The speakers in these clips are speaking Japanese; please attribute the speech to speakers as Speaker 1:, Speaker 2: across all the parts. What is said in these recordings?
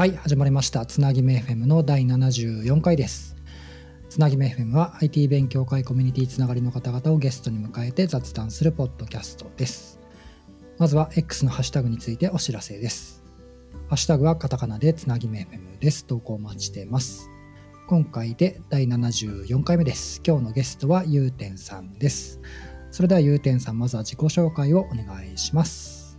Speaker 1: はい、始まりました。つなぎめ FM の第74回です。つなぎめ FM は IT 勉強会コミュニティつながりの方々をゲストに迎えて雑談するポッドキャストです。まずは X のハッシュタグについてお知らせです。ハッシュタグはカタカナでつなぎめ FM です。投稿お待ちしてます。今回で第74回目です。今日のゲストはゆうてんさんです。それではゆうてんさん、まずは自己紹介をお願いします。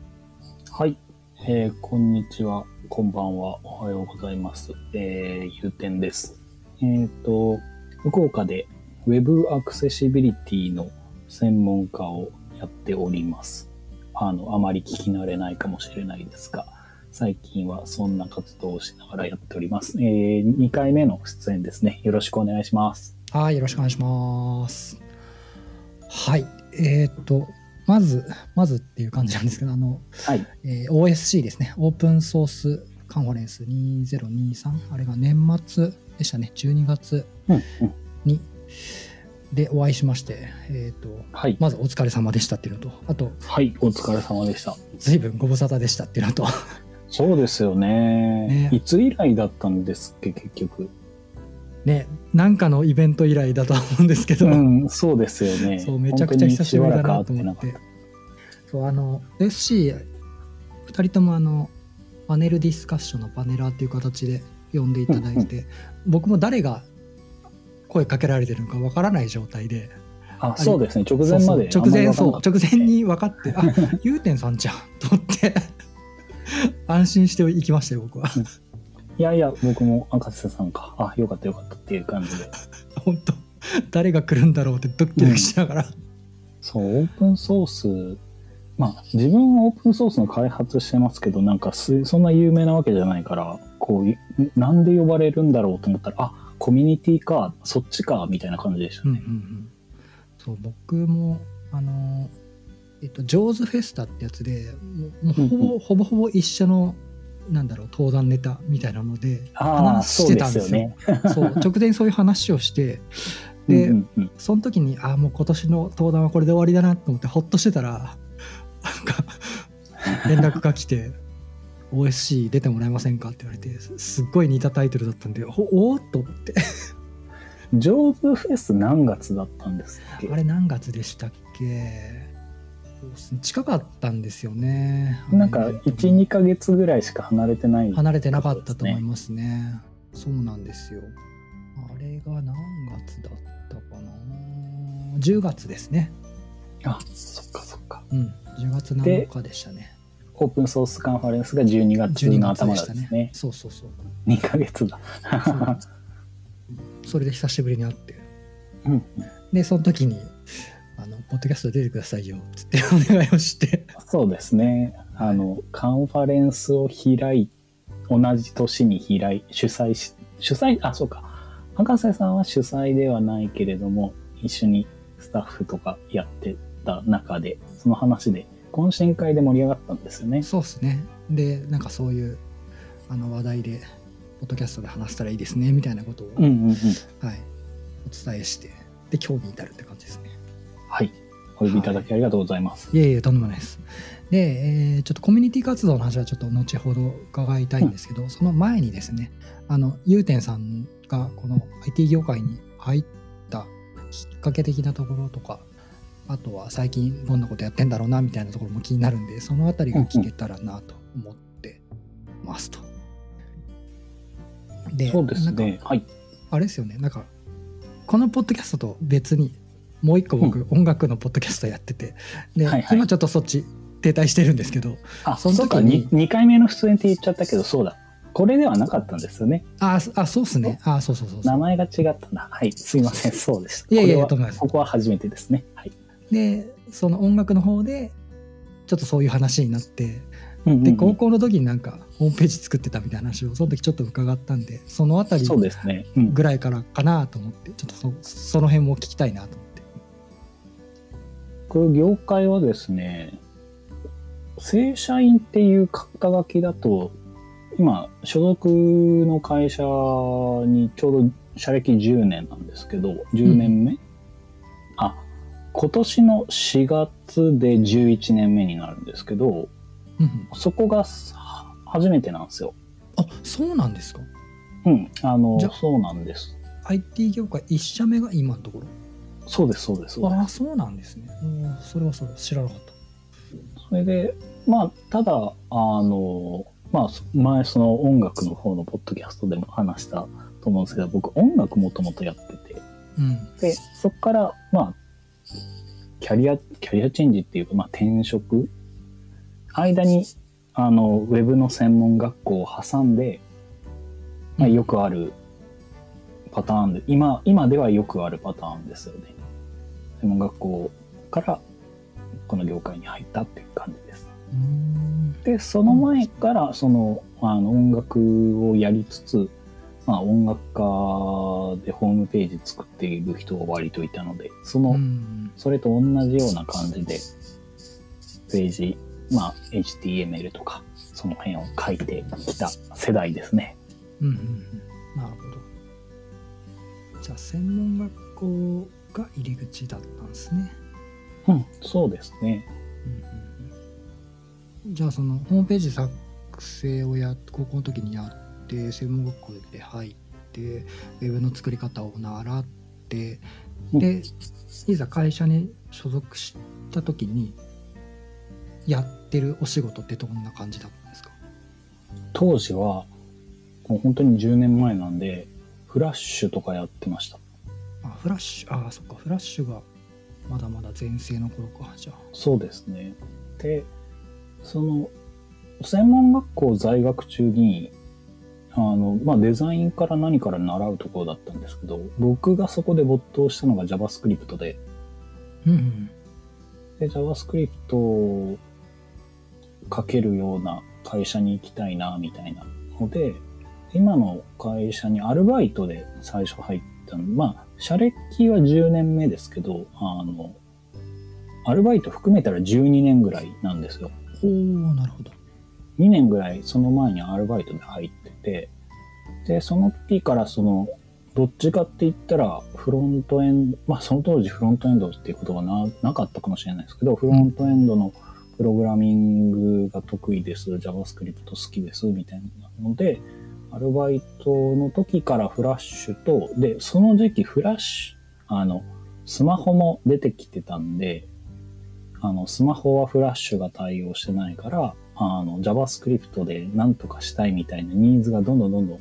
Speaker 2: はい、えーこんにちは、こんばんは、おはようございます。えー、ゆうてんです。えっ、と、福岡で Web アクセシビリティの専門家をやっております。あの、あまり聞き慣れないかもしれないですが、最近はそんな活動をしながらやっております。えー、2回目の出演ですね。よろしくお願いします。
Speaker 1: はい、よろしくお願いします。はい、えっ、と、まず、まずっていう感じなんですけど、あの、
Speaker 2: はい。
Speaker 1: えー OSC ですね、オープンソースカンファレンス2023、あれが年末でしたね、12月。に、でお会いしまして、えっ、と、
Speaker 2: はい。
Speaker 1: まずお疲れ様でしたっていうのと、あと、
Speaker 2: はい、お疲れ様でした。
Speaker 1: 随分ご無沙汰でしたっていうのと、
Speaker 2: そうですよね。
Speaker 1: ね
Speaker 2: いつ以来だったんですっけ、結局。
Speaker 1: ね、なんかのイベント以来だとは思うんですけど、
Speaker 2: うん、そうですよね。
Speaker 1: そうめちゃくちゃ久しぶりだなと思っ
Speaker 2: て
Speaker 1: そうあの SC2 人ともあのパネルディスカッションのパネラーっていう形で呼んでいただいて、僕も誰が声かけられてるのかわからない状態で。
Speaker 2: あ、そうですね。直前まで。
Speaker 1: 直前そう直前
Speaker 2: に。
Speaker 1: に分かってあ ゆうてんさんじゃんと思って安心していきましたよ僕は
Speaker 2: いやいや、僕も赤瀬さんか。あ、よかったよかったっていう感じで。
Speaker 1: 本当誰が来るんだろうってドキドキしながら、
Speaker 2: そう、オープンソース。まあ、自分はオープンソースの開発してますけど、なんかす、そんな有名なわけじゃないから、こうい、なんで呼ばれるんだろうと思ったら、あ、コミュニティか、そっちか、みたいな感じでした
Speaker 1: うんうんう
Speaker 2: ね。
Speaker 1: ん、そう僕もあのえっとジョーズフェスタってやつでもうほぼ、
Speaker 2: うん
Speaker 1: ほぼほぼ一緒のなんだろう登壇ネタみたいなので
Speaker 2: ああ、
Speaker 1: 話してたんですよ。そう 直前にそういう話をしてで、
Speaker 2: うんうんうん。
Speaker 1: その時にあもう今年の登壇はこれで終わりだなと思ってほっとしてたらなんか連絡が来て OSC 出てもらえませんかって言われてすすっごい似たタイトルだったんでおおーっと思って。
Speaker 2: ジョーズフェス何月だったんです
Speaker 1: あれ何月でしたっけ？近かったんですよね。
Speaker 2: なんか
Speaker 1: あれ
Speaker 2: 1、2ヶ月ぐらいしか離れてない。
Speaker 1: 離れてなかったと思いますね。そうなんですよ。あれが何月だったかな ?10 月ですね。
Speaker 2: あ、そっかそっか。
Speaker 1: うん。10月7日でしたね。
Speaker 2: オープンソースカンファレンスが12月
Speaker 1: 12
Speaker 2: の頭
Speaker 1: 月でしたね。
Speaker 2: ね。
Speaker 1: そうそうそう。
Speaker 2: 2ヶ月だ。
Speaker 1: そうそれで久しぶりに会って。
Speaker 2: うん
Speaker 1: で、その時に、ポッドキャスト出てくださいよ、つってお願いをして。
Speaker 2: そうですね。あの、カンファレンスを開い、同じ年に開い、主催し、主催、あ、そうか。博士さんは主催ではないけれども、一緒にスタッフとかやってた中で、その話で、懇親会で盛り上がったんですよね。
Speaker 1: そうですね。で、なんかそういうあの話題で、ポッドキャストで話したらいいですね、みたいなことを、
Speaker 2: うんうんうん。
Speaker 1: はい、お伝えして、で、今日に至るって感じですね。
Speaker 2: はい。お呼びいただきありがとうございます。
Speaker 1: いえいえ、とんでもないです。で、えーちょっとコミュニティ活動の話はちょっと後ほど伺いたいんですけど、その前にですね、あの、ゆうてんさんがこの IT 業界に入ったきっかけ的なところとか、あとは最近どんなことやってんだろうなみたいなところも気になるんで、そのあたりが聞けたらなと思ってますと。で
Speaker 2: そうですね。
Speaker 1: か
Speaker 2: はい。
Speaker 1: あれですよね、なんか、このポッドキャストと別に、もう一個僕、音楽のポッドキャストやってて、で、
Speaker 2: はいはい
Speaker 1: 今ちょっとそっち停滞してるんですけど、
Speaker 2: あ、
Speaker 1: その
Speaker 2: そうか、
Speaker 1: 時に
Speaker 2: 2, 回目の出演って言っちゃったけど、そうだ。これではなかったんですよね。
Speaker 1: あ、そあそうっすね。あ、そうそうそう。
Speaker 2: 名前が違ったな。はい。すいません。そうでした。
Speaker 1: いやいや
Speaker 2: こここは初めてですね。はい。
Speaker 1: で、その音楽の方で、ちょっとそういう話になって、
Speaker 2: うんうんうん
Speaker 1: で、高校の時になんか、ホームページ作ってたみたいな話を、その時ちょっと伺ったんで、そのあたり
Speaker 2: そうですね。うん
Speaker 1: ぐらいからかなと思って、ちょっとそその辺も聞きたいなと思って。
Speaker 2: 業界はですね、正社員っていう肩書きだと、今、所属の会社にちょうど社歴10年なんですけど、10年目、あ、今年の4月で11年目になるんですけど、
Speaker 1: うんうん。
Speaker 2: そこが初めてなんですよ。
Speaker 1: あそうなんですか？
Speaker 2: うん、あの
Speaker 1: じゃ、
Speaker 2: そうなんです。
Speaker 1: IT 業界1社目が今のところ？
Speaker 2: そうです、そうです。そうです。
Speaker 1: ああそうなんですね。それはそう知らなかった。
Speaker 2: それで、まあ、ただ、あの、まあ、前その音楽の方のポッドキャストでも話したと思うんですけど、僕音楽もともとやってて、
Speaker 1: うん。
Speaker 2: で、そこから、まあ、キャリア、キャリアチェンジっていうか、まあ、転職。間に、あの、ウェブの専門学校を挟んで、まあ、
Speaker 1: うん。
Speaker 2: よくあるパターンで、今、今ではよくあるパターンですよね。専門学校から、この業界に入ったっていう感じです。で、その前から、その、あの、音楽をやりつつ、まあ、音楽家でホームページ作っている人が割といたので、その、
Speaker 1: うん
Speaker 2: それと同じような感じで、ページ、まあ、HTML とか、その辺を書いてきた世代ですね。
Speaker 1: うんうんうんなるほどじゃあ専門学校が入り口だったんですね、
Speaker 2: うん、そうですね。
Speaker 1: うんじゃあそのホームページ作成をや高校の時にやって専門学校で入ってウェブの作り方を習ってでいざ会社に所属した時にやってるお仕事ってどんな感じだったんですか？
Speaker 2: 当時は、もう本当に10年前なんで、フラッシュとかやってました。
Speaker 1: あフラッシュああそっかフラッシュがまだまだ全盛の頃かじゃあ
Speaker 2: そうですね。で、その、専門学校在学中に、あの、まあ、デザインから何から習うところだったんですけど、僕がそこで没頭したのが JavaScript で、
Speaker 1: うんうん
Speaker 2: で、JavaScript を書けるような会社に行きたいな、みたいなので、今の会社にアルバイトで最初入ったの。まあ、社歴は10年目ですけど、あの、アルバイト含めたら12年ぐらいなんですよ。
Speaker 1: おおなるほど。
Speaker 2: 2年ぐらいその前にアルバイトで入ってて、で、その時からその、どっちかって言ったら、フロントエンド、まあその当時フロントエンドっていうことがななかったかもしれないですけど、フロントエンドのプログラミングが得意です、JavaScript 好きです、みたいなので、アルバイトの時からフラッシュと、で、その時期フラッシュ、あの、スマホも出てきてたんで、あの、スマホはフラッシュが対応してないから、あの、JavaScript で何とかしたいみたいなニーズがどんどんどんどん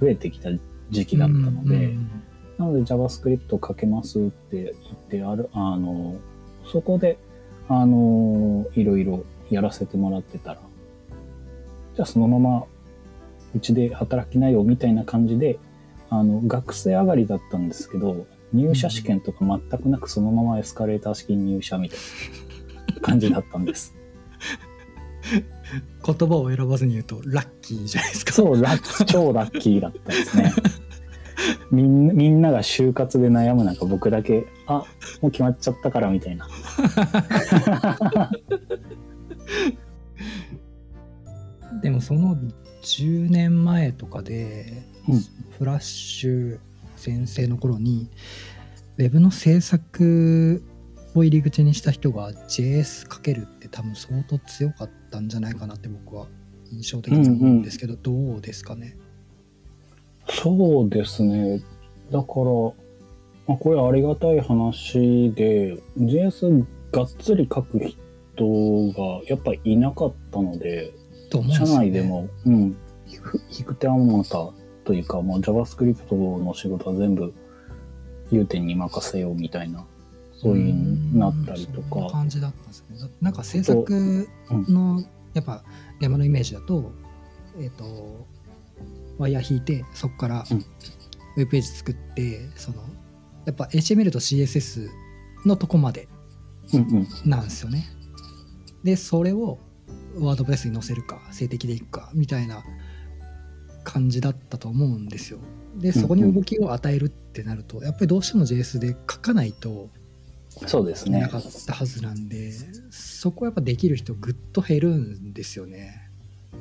Speaker 2: 増えてきた時期だったので、
Speaker 1: うん
Speaker 2: なので JavaScript 書けますって言ってある、あの、そこで、あの、いろいろやらせてもらってたら、じゃあそのままうちで働きなよみたいな感じで、あの、学生上がりだったんですけど、入社試験とか全くなくそのままエスカレーター式に入社みたいな感じだったんです。
Speaker 1: 言葉を選ばずに言うとラッキーじゃないですか
Speaker 2: そう、ラッ超ラッキーだったんですね。みんなみんなが就活で悩む中、僕だけ、あ、もう決まっちゃったからみたいな。
Speaker 1: でもその10年前とかで、
Speaker 2: うん。
Speaker 1: フラッシュ先生の頃にウェブの制作を入り口にした人が JS かけるって多分相当強かったんじゃないかなって僕は印象的に思うんですけど、どうですかね？
Speaker 2: そうですね。だから、まあ、これありがたい話で、JS がっつり書く人がやっぱりいなかったので、社
Speaker 1: と思うんですよね。
Speaker 2: 内でも、うん、引く引く手あまたというか、もう JavaScript の仕事は全部、融点に任せようみたいな、そういうになったりとか、
Speaker 1: 感じだったんですね。だなんか制作のやっぱ現場のイメージだとえっ、とワイヤー引いてそこから
Speaker 2: うん。
Speaker 1: ウェブページ作ってそのやっぱ HTML と CSS のとこまで
Speaker 2: うんうん、
Speaker 1: なんですよね。でそれをワードプレスに載せるか静的でいくかみたいな感じだったと思うんですよでそこに動きを与えるってなるとやっぱりどうしても JS で書かないと
Speaker 2: そうですね
Speaker 1: いな。かったはずなんで、そこはやっぱできる人ぐっと減るんですよね。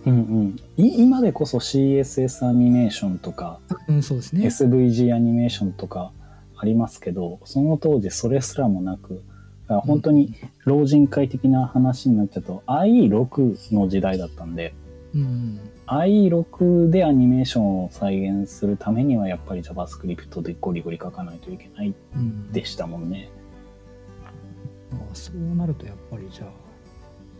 Speaker 2: うんうん、い今でこそ CSS アニメーションとか、
Speaker 1: うん、そうですね。
Speaker 2: SVG アニメーションとかありますけど、その当時それすらもなく、だから本当に老人会的な話になっちゃうと、IE6 の時代だったんで、
Speaker 1: うん、
Speaker 2: i6 でアニメーションを再現するためにはやっぱり JavaScript でゴリゴリ書かないといけない
Speaker 1: うん
Speaker 2: でしたもんね。
Speaker 1: まあ、そうなるとやっぱりじゃあ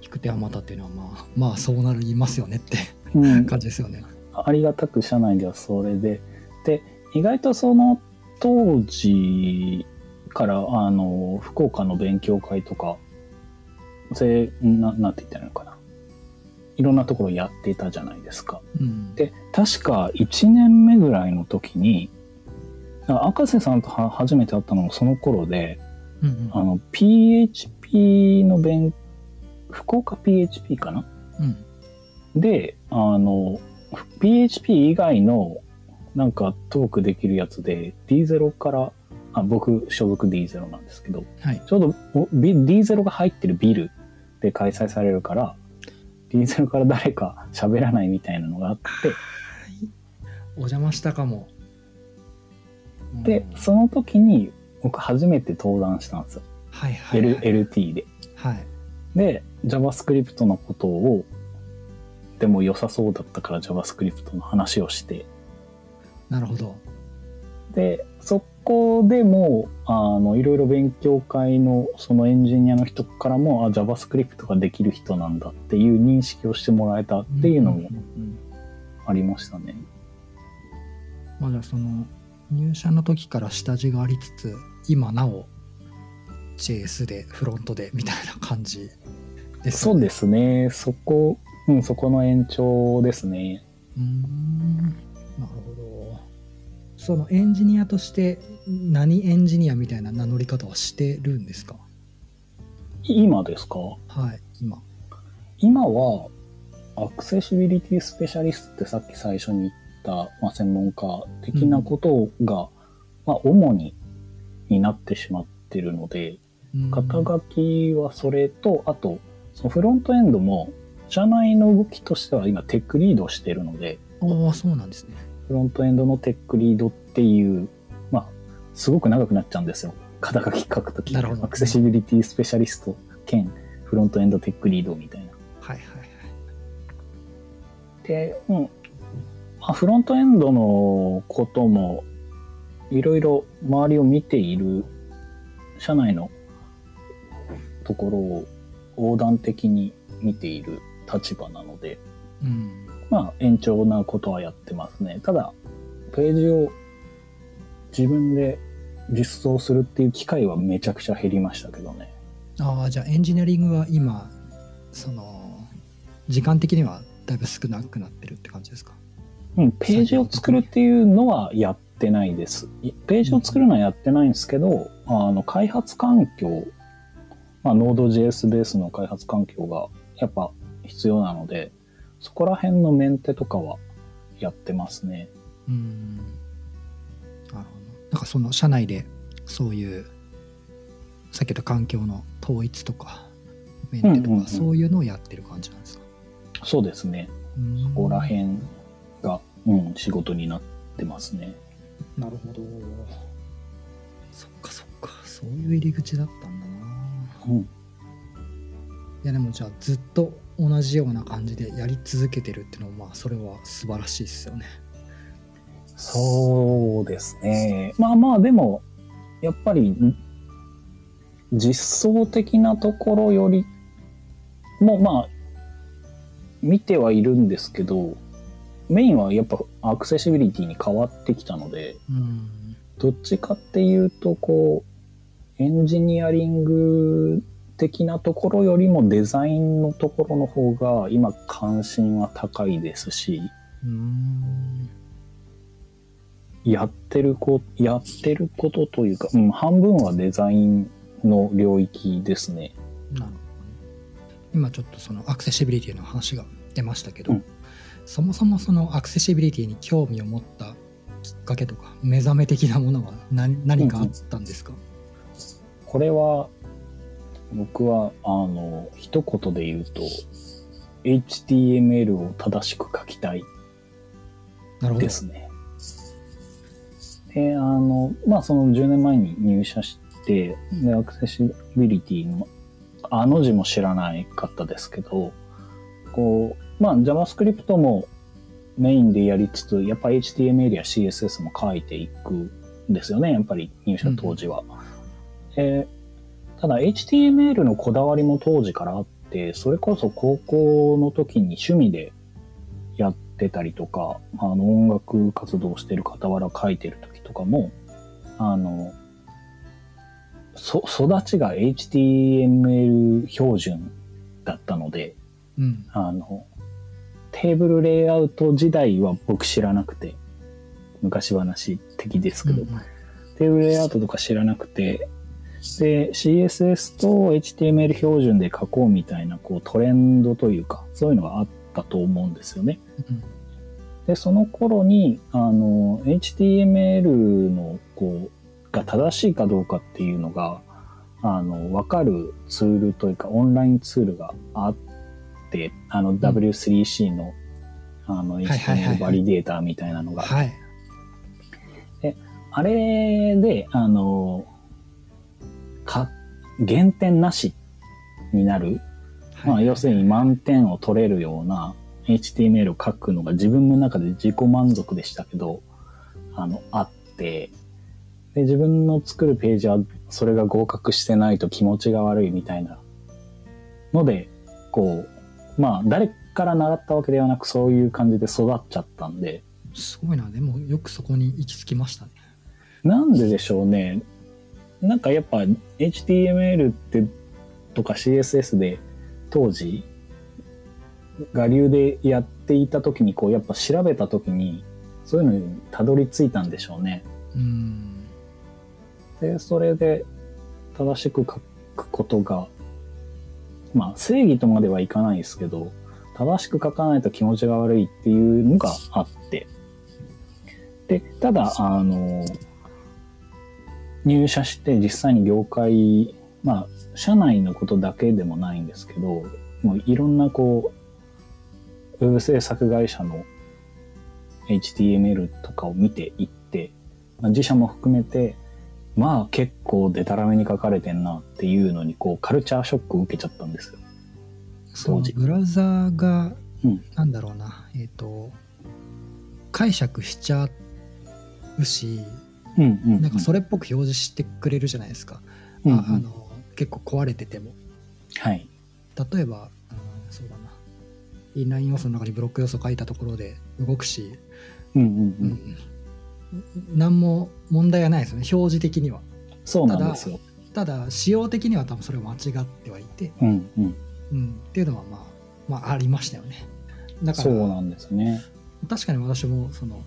Speaker 1: 引く手あまたっていうのはまあまあそうなりますよねって
Speaker 2: うん、
Speaker 1: 感じですよね。
Speaker 2: ありがたく社内ではそれで。で、意外とその当時から、あの、福岡の勉強会とか、ぜななんて言ったらいいのかな。いろんなところやってたじゃないですか。
Speaker 1: うん、
Speaker 2: で、確か1年目ぐらいの時に、赤瀬さんとは初めて会ったのもその頃で、
Speaker 1: うんうん
Speaker 2: あの、PHP の勉、福岡 PHP かな？
Speaker 1: うん
Speaker 2: で、あの、PHP 以外のなんかトークできるやつで D0 から、あ僕所属 D0 なんですけど、
Speaker 1: はい。
Speaker 2: ちょうどおビ D0 が入ってるビルで開催されるから、D0 から誰か喋らないみたいなのがあって、
Speaker 1: お邪魔したかも。
Speaker 2: で
Speaker 1: う、ん
Speaker 2: その時に僕初めて登壇したんですよ。
Speaker 1: はいはい、
Speaker 2: L
Speaker 1: はい。
Speaker 2: LT で。
Speaker 1: はい。
Speaker 2: で、JavaScript のことを、でも良さそうだったから JavaScript の話をして、
Speaker 1: なるほど。
Speaker 2: で、そこでもう、あの、いろいろ勉強会の、そのエンジニアの人からも、あ、JavaScript ができる人なんだっていう認識をしてもらえたっていうのもありましたね。
Speaker 1: まあじゃあその入社の時から下地がありつつ今なお JS でフロントでみたいな感じです
Speaker 2: そうですね。そこ、うん、そこの延長ですね。
Speaker 1: うーんなるほどそのエンジニアとして何エンジニアみたいな名乗り方はしてるんですか？
Speaker 2: 今ですか？
Speaker 1: はい今。
Speaker 2: 今は、アクセシビリティスペシャリストってさっき最初に言った、まあ、専門家的なことが、まあ、主にになってしまってるので、
Speaker 1: うん。
Speaker 2: 肩書きはそれと、あと、そのフロントエンドも、社内の動きとしては今テックリードをしてるので、
Speaker 1: ああそうなんですね
Speaker 2: フロントエンドのテックリードっていう、まあ、すごく長くなっちゃうんですよ。肩書き書くとき。
Speaker 1: なるほど
Speaker 2: アクセシビリティスペシャリスト兼フロントエンドテックリードみたいな。
Speaker 1: はいはいはい
Speaker 2: で、うん。まあ、フロントエンドのことも、いろいろ周りを見ている、社内のところを横断的に見ている立場なので、
Speaker 1: うん
Speaker 2: まあ、延長なことはやってますね。ただ、ページを自分で実装するっていう機会はめちゃくちゃ減りましたけどね。
Speaker 1: ああじゃあエンジニアリングは今その時間的にはだいぶ少なくなってるって感じですか？
Speaker 2: うん、ページを作るっていうのはやってないです。いページを作るのはやってないんですけど、あの、開発環境、まあ、Node.js ベースの開発環境がやっぱ必要なので、そこら辺のメンテとかはやってますね。
Speaker 1: うんなるほどなんかその社内でそういうさっき言った環境の統一とかメンテとか、
Speaker 2: うんうんうん
Speaker 1: そういうのをやってる感じなんですか？
Speaker 2: そうですね。
Speaker 1: そ
Speaker 2: そこら辺が、うん、仕事になってますね。
Speaker 1: なるほどそっかそっかそういう入り口だったんだな
Speaker 2: うん。
Speaker 1: いやでもじゃあずっと同じような感じでやり続けてるっていうのはまあそれは素晴らしいですよね
Speaker 2: そうですね。まあまあ、でも、やっぱり、ん実装的なところよりも、まあ、見てはいるんですけど、メインはやっぱアクセシビリティに変わってきたので、
Speaker 1: うん
Speaker 2: どっちかっていうと、こう、エンジニアリング的なところよりもデザインのところの方が今関心は高いですし、
Speaker 1: うん
Speaker 2: やってるこ、やってることというか、うん、半分はデザインの領域ですね。
Speaker 1: なるほどね今ちょっとそのアクセシビリティの話が出ましたけど、
Speaker 2: うん
Speaker 1: そもそもそのアクセシビリティに興味を持ったきっかけとか目覚め的なものは何何かあったんですか、
Speaker 2: これは、僕は、あの、一言で言うと、HTML を正しく書きたい
Speaker 1: なるほど
Speaker 2: ですね。で、あの、まあ、その10年前に入社して、で、アクセシビリティの、あの字も知らないかったですけど、こう、まあ、JavaScript もメインでやりつつ、やっぱ HTML や CSS も書いていくんですよね、やっぱり入社当時は。えーただ HTML のこだわりも当時からあって、それこそ高校の時に趣味でやってたりとか、あの音楽活動してる傍ら書いてる時とかも、あの、そ、育ちが HTML 標準だったので、
Speaker 1: うん。
Speaker 2: あの、テーブルレイアウト時代は僕知らなくて、昔話的ですけど、
Speaker 1: うん
Speaker 2: テーブルレイアウトとか知らなくて、で、CSS と HTML 標準で書こうみたいな、こうトレンドというか、そういうのがあったと思うんですよね。
Speaker 1: うん
Speaker 2: で、その頃に、あの、HTML の、こう、が正しいかどうかっていうのが、あの、わかるツールというか、オンラインツールがあって、あの、W3C の、あの、HTML バリデータみたいなのが、
Speaker 1: はい。
Speaker 2: あれで、あの、か、減点なしになる、まあ、要するに満点を取れるような HTML を書くのが自分の中で自己満足でしたけど、あの、あって、で、自分の作るページはそれが合格してないと気持ちが悪いみたいなので、こう、まあ、誰から習ったわけではなくそういう感じで育っちゃったんで、
Speaker 1: すごいな。でもよくそこに行き着きましたね。
Speaker 2: なんででしょうね。なんかやっぱ HTML ってとか CSS で当時我流でやっていた時にこうやっぱ調べた時にそういうのにたどり着いたんでしょうね。
Speaker 1: うん。
Speaker 2: で、それで正しく書くことがまあ正義とまではいかないですけど正しく書かないと気持ちが悪いっていうのがあってで、ただ、あの、入社して実際に業界、まあ、社内のことだけでもないんですけど、もういろんなこう、ウェブ制作会社の HTML とかを見ていって、まあ、自社も含めて、まあ結構デタラメに書かれてんなっていうのに、こう、カルチャーショックを受けちゃったんですよ。
Speaker 1: その
Speaker 2: 当時
Speaker 1: ブラウザーが、
Speaker 2: うん。
Speaker 1: なんだろうな、えっ、と、解釈しちゃうし、
Speaker 2: うんうん、うん。
Speaker 1: なんかそれっぽく表示してくれるじゃないですか。
Speaker 2: うんうん
Speaker 1: ああの結構壊れてても。
Speaker 2: はい。
Speaker 1: 例えば、うんそうだな。インライン要素の中にブロック要素書いたところで動くし、
Speaker 2: うんうんう。
Speaker 1: うんん、何も問題はないですよね、表示的には。
Speaker 2: そうなんですよ。
Speaker 1: ただ、仕様的には多分それは間違ってはいて、
Speaker 2: うんうん。
Speaker 1: うん、っていうのはまあ、まあ、ありましたよね。だから、
Speaker 2: そうなんですね。
Speaker 1: 確かに私もその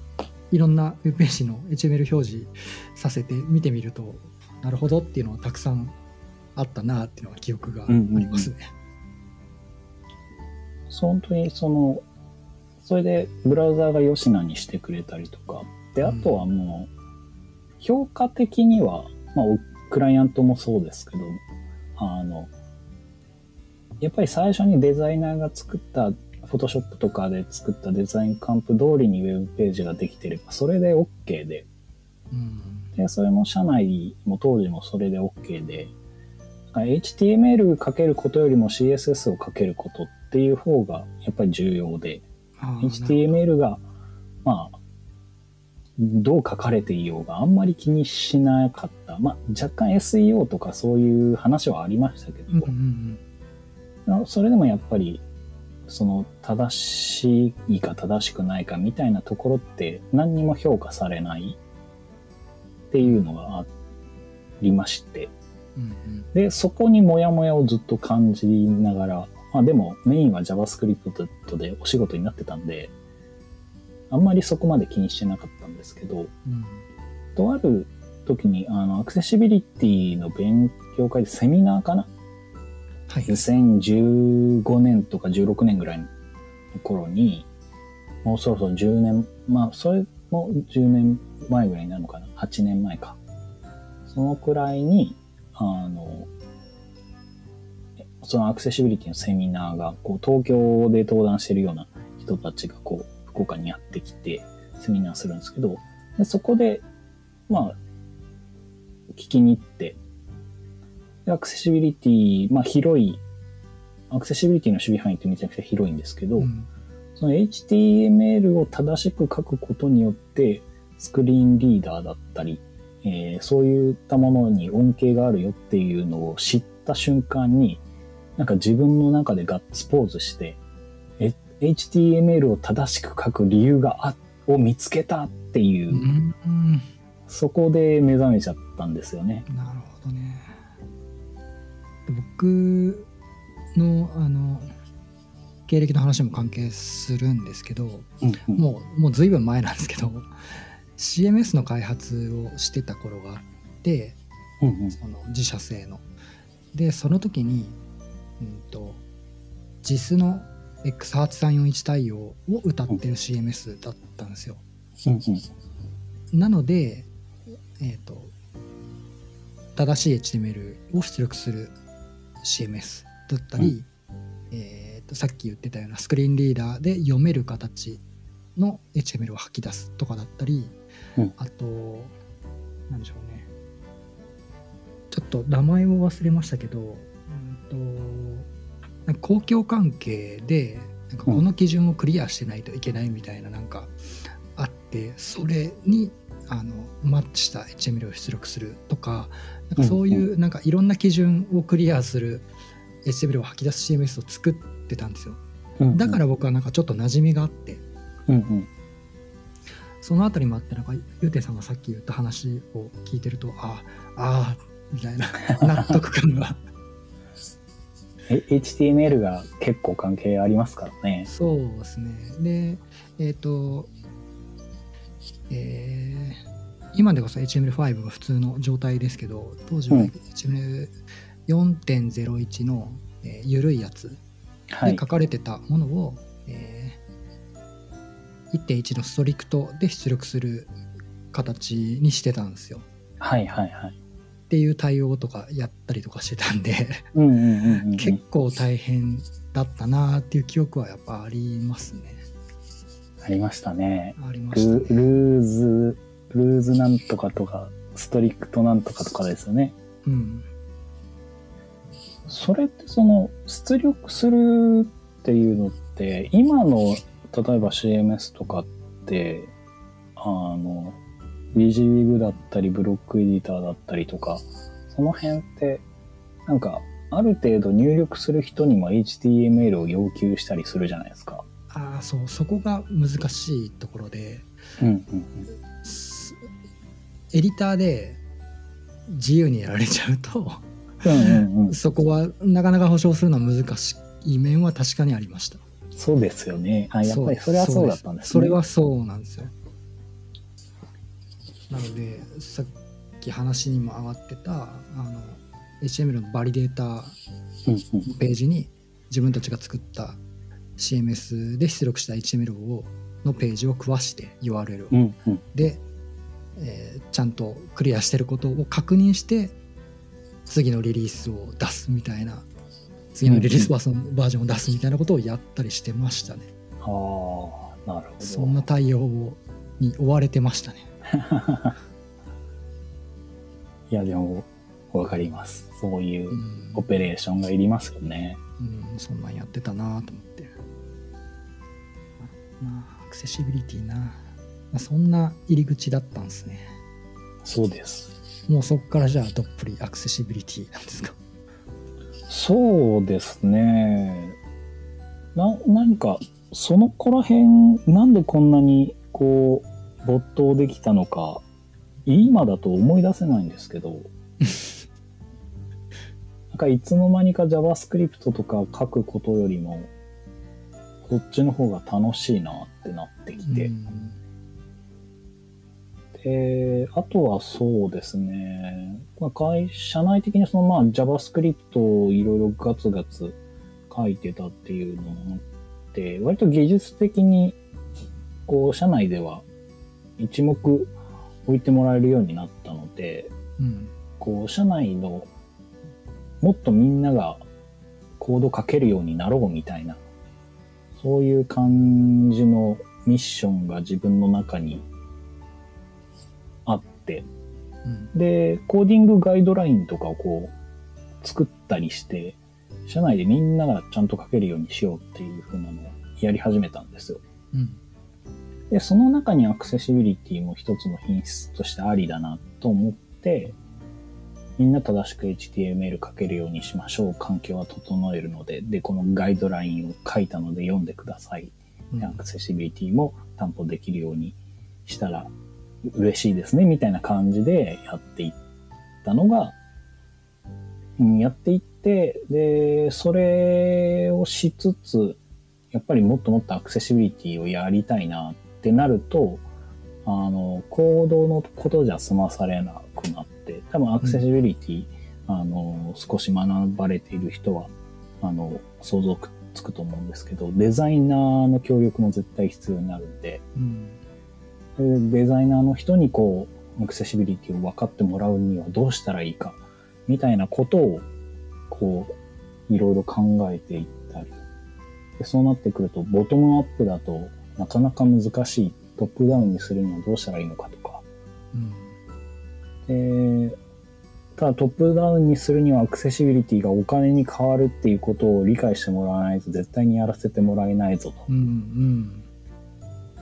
Speaker 1: いろんなウェブページの HTML 表示させて見てみるとなるほどっていうのはたくさんあったなっていうのは記憶がありますね。
Speaker 2: 本当にその、それでブラウザーがよしなにしてくれたりとか。で、あとはもう、評価的には、まあ、クライアントもそうですけど、あの、やっぱり最初にデザイナーが作った、フォトショップとかで作ったデザインカンプ通りにウェブページができてれば、それで OK で、
Speaker 1: うん。
Speaker 2: で、それも社内も当時もそれで OK で、HTML 書けることよりも CSS を書けることっていう方がやっぱり重要で、HTML が、まあ、どう書かれていようがあんまり気にしなかった。まあ、若干 SEO とかそういう話はありましたけ
Speaker 1: うんう
Speaker 2: ど、
Speaker 1: ん。
Speaker 2: それでもやっぱり、その正しいか正しくないかみたいなところって何にも評価されないっていうのがありまして、
Speaker 1: うんうん。
Speaker 2: で、そこにモヤモヤをずっと感じながら、まあでもメインは JavaScript でお仕事になってたんで、あんまりそこまで気にしてなかったんですけど、
Speaker 1: うん。
Speaker 2: とある時に、あの、アクセシビリティの勉強会でセミナーかな
Speaker 1: はい。
Speaker 2: 2015年とか16年ぐらいの頃に、もうそろそろ10年、まあ、それも10年前ぐらいになるのかな ?8 年前か。そのくらいに、あの、そのアクセシビリティのセミナーが、こう、東京で登壇してるような人たちが、こう、福岡にやってきて、セミナーするんですけど、でそこで、まあ、聞きに行って、アクセシビリティ、まあ広い、アクセシビリティの守備範囲ってめちゃくちゃ広いんですけど、
Speaker 1: うん。
Speaker 2: そその HTML を正しく書くことによって、スクリーンリーダーだったり、えーそういったものに恩恵があるよっていうのを知った瞬間に、なんか自分の中でガッツポーズして、え HTML を正しく書く理由があ、を見つけたっていう、
Speaker 1: うんうん。
Speaker 2: そこで目覚めちゃったんですよね。
Speaker 1: なるほどね僕のあの経歴の話も関係するんですけど
Speaker 2: うん
Speaker 1: もうもうずいぶん前なんですけど CMS の開発をしてた頃があって
Speaker 2: うんうん。
Speaker 1: その自社製の。でその時に、うん、と JIS の X8341 対応を歌ってる CMS だったんですよ。
Speaker 2: うんうん。
Speaker 1: なのでえっ、と正しい HTML を出力する CMS だったり、えー、とさっき言ってたようなスクリーンリーダーで読める形の HTML を吐き出すとかだったり、
Speaker 2: うん。
Speaker 1: あと何でしょうね。ちょっと名前を忘れましたけど、うんと公共関係でなんかこの基準をクリアしてないといけないみたいななんかあってそれにあのマッチした HTML を出力するとかなんかそういうなんかいろんな基準をクリアする HTML を吐き出す CMS を作ってたんですよ。だから僕はなんかちょっと馴染みがあって。
Speaker 2: うんうん。
Speaker 1: そのあたりもあってなんかゆうていさんがさっき言った話を聞いてるとあああみたいな 納得感が。
Speaker 2: え HTML が結構関係ありますからね。
Speaker 1: そうですね。でえっ、とえー今でこそ HTML5 が普通の状態ですけど当時は
Speaker 2: うん
Speaker 1: HTML4.01 の、えー緩いやつ
Speaker 2: はい
Speaker 1: で書。かれてたものを、えー1.1のストリクトで出力する形にしてたんですよ。
Speaker 2: はいはいはい。
Speaker 1: っていう対応とかやったりとかしてたんで
Speaker 2: うん。
Speaker 1: 結構大変だったなっていう記憶はやっぱありますね。
Speaker 2: ありましたね。
Speaker 1: ありま
Speaker 2: ル
Speaker 1: したね。
Speaker 2: ルーズ、ルーズなんとかとか、ストリクトなんとかとかですよね。
Speaker 1: うん。
Speaker 2: それってその、出力するっていうのって、今の、例えば CMS とかって、あの、WYSIWYG だったり、ブロックエディターだったりとか、その辺って、なんか、ある程度入力する人にも HTML を要求したりするじゃないですか。
Speaker 1: ああそうそこが難しいところで
Speaker 2: うんうん
Speaker 1: すエディターで自由にやられちゃうと
Speaker 2: うん。
Speaker 1: そこはなかなか保証するのは難しい面は確かにありました。
Speaker 2: そうですよね。あ、やっぱりそれはそうだったんですね。
Speaker 1: それはそうなんですよ。なのでさっき話にも上がってたあの HTML のバリデータ。ページに自分たちが作った CMS で出力した HTML をのページを食わして URL を、
Speaker 2: うんうん。
Speaker 1: で、えーちゃんとクリアしてることを確認して次のリリースを出すみたいな次のリリースバージョンを出すみたいなことをやったりしてましたね。
Speaker 2: ああ、なるほど。
Speaker 1: そんな対応に追われてましたね。
Speaker 2: いや、でも、わかります。そういううんオペレーションがいりますよね。
Speaker 1: うん、そんなんやってたなと思って。まあ、アクセシビリティな。まあ、そんな入り口だったんですね。
Speaker 2: そうです。
Speaker 1: もうそっからじゃあどっぷりアクセシビリティなんですか？
Speaker 2: そうですね。な、何か、その子ら辺、なんでこんなに、こう、没頭できたのか、今だと思い出せないんですけど、なんかいつの間にか JavaScript とか書くことよりも、こっちの方が楽しいなってなってきて、
Speaker 1: うん
Speaker 2: で、あとはそうですね、まあ、会社内的にそのまあ JavaScript をいろいろガツガツ書いてたっていうのもあって、割と技術的に、こう、社内では一目置いてもらえるようになったので、
Speaker 1: うん。
Speaker 2: こう、社内のもっとみんながコード書けるようになろうみたいな、そういう感じのミッションが自分の中に
Speaker 1: うん
Speaker 2: で、コーディングガイドラインとかをこう、作ったりして、社内でみんながちゃんと書けるようにしようっていう風なのをやり始めたんですよ。
Speaker 1: うん。
Speaker 2: で、その中にアクセシビリティも一つの品質としてありだなと思って、みんな正しく HTML 書けるようにしましょう。環境は整えるので、で、このガイドラインを書いたので読んでください。
Speaker 1: うん
Speaker 2: でアクセシビリティも担保できるようにしたら嬉しいですね、みたいな感じでやっていったのが、うんやっていって、で、それをしつつ、やっぱりもっともっとアクセシビリティをやりたいなってなると、あの、行動のことじゃ済まされなくなって、多分アクセシビリティ、あの、少し学ばれている人は、あの、想像つくと思うんですけど、デザイナーの協力も絶対必要になるんで、デザイナーの人にこう、アクセシビリティを分かってもらうにはどうしたらいいか、みたいなことを、こう、いろいろ考えていったり。でそうなってくると、ボトムアップだとなかなか難しい。トップダウンにするにはどうしたらいいのかとか。
Speaker 1: うん。
Speaker 2: で、ただトップダウンにするにはアクセシビリティがお金に変わるっていうことを理解してもらわないと絶対にやらせてもらえないぞと。
Speaker 1: うん。うん。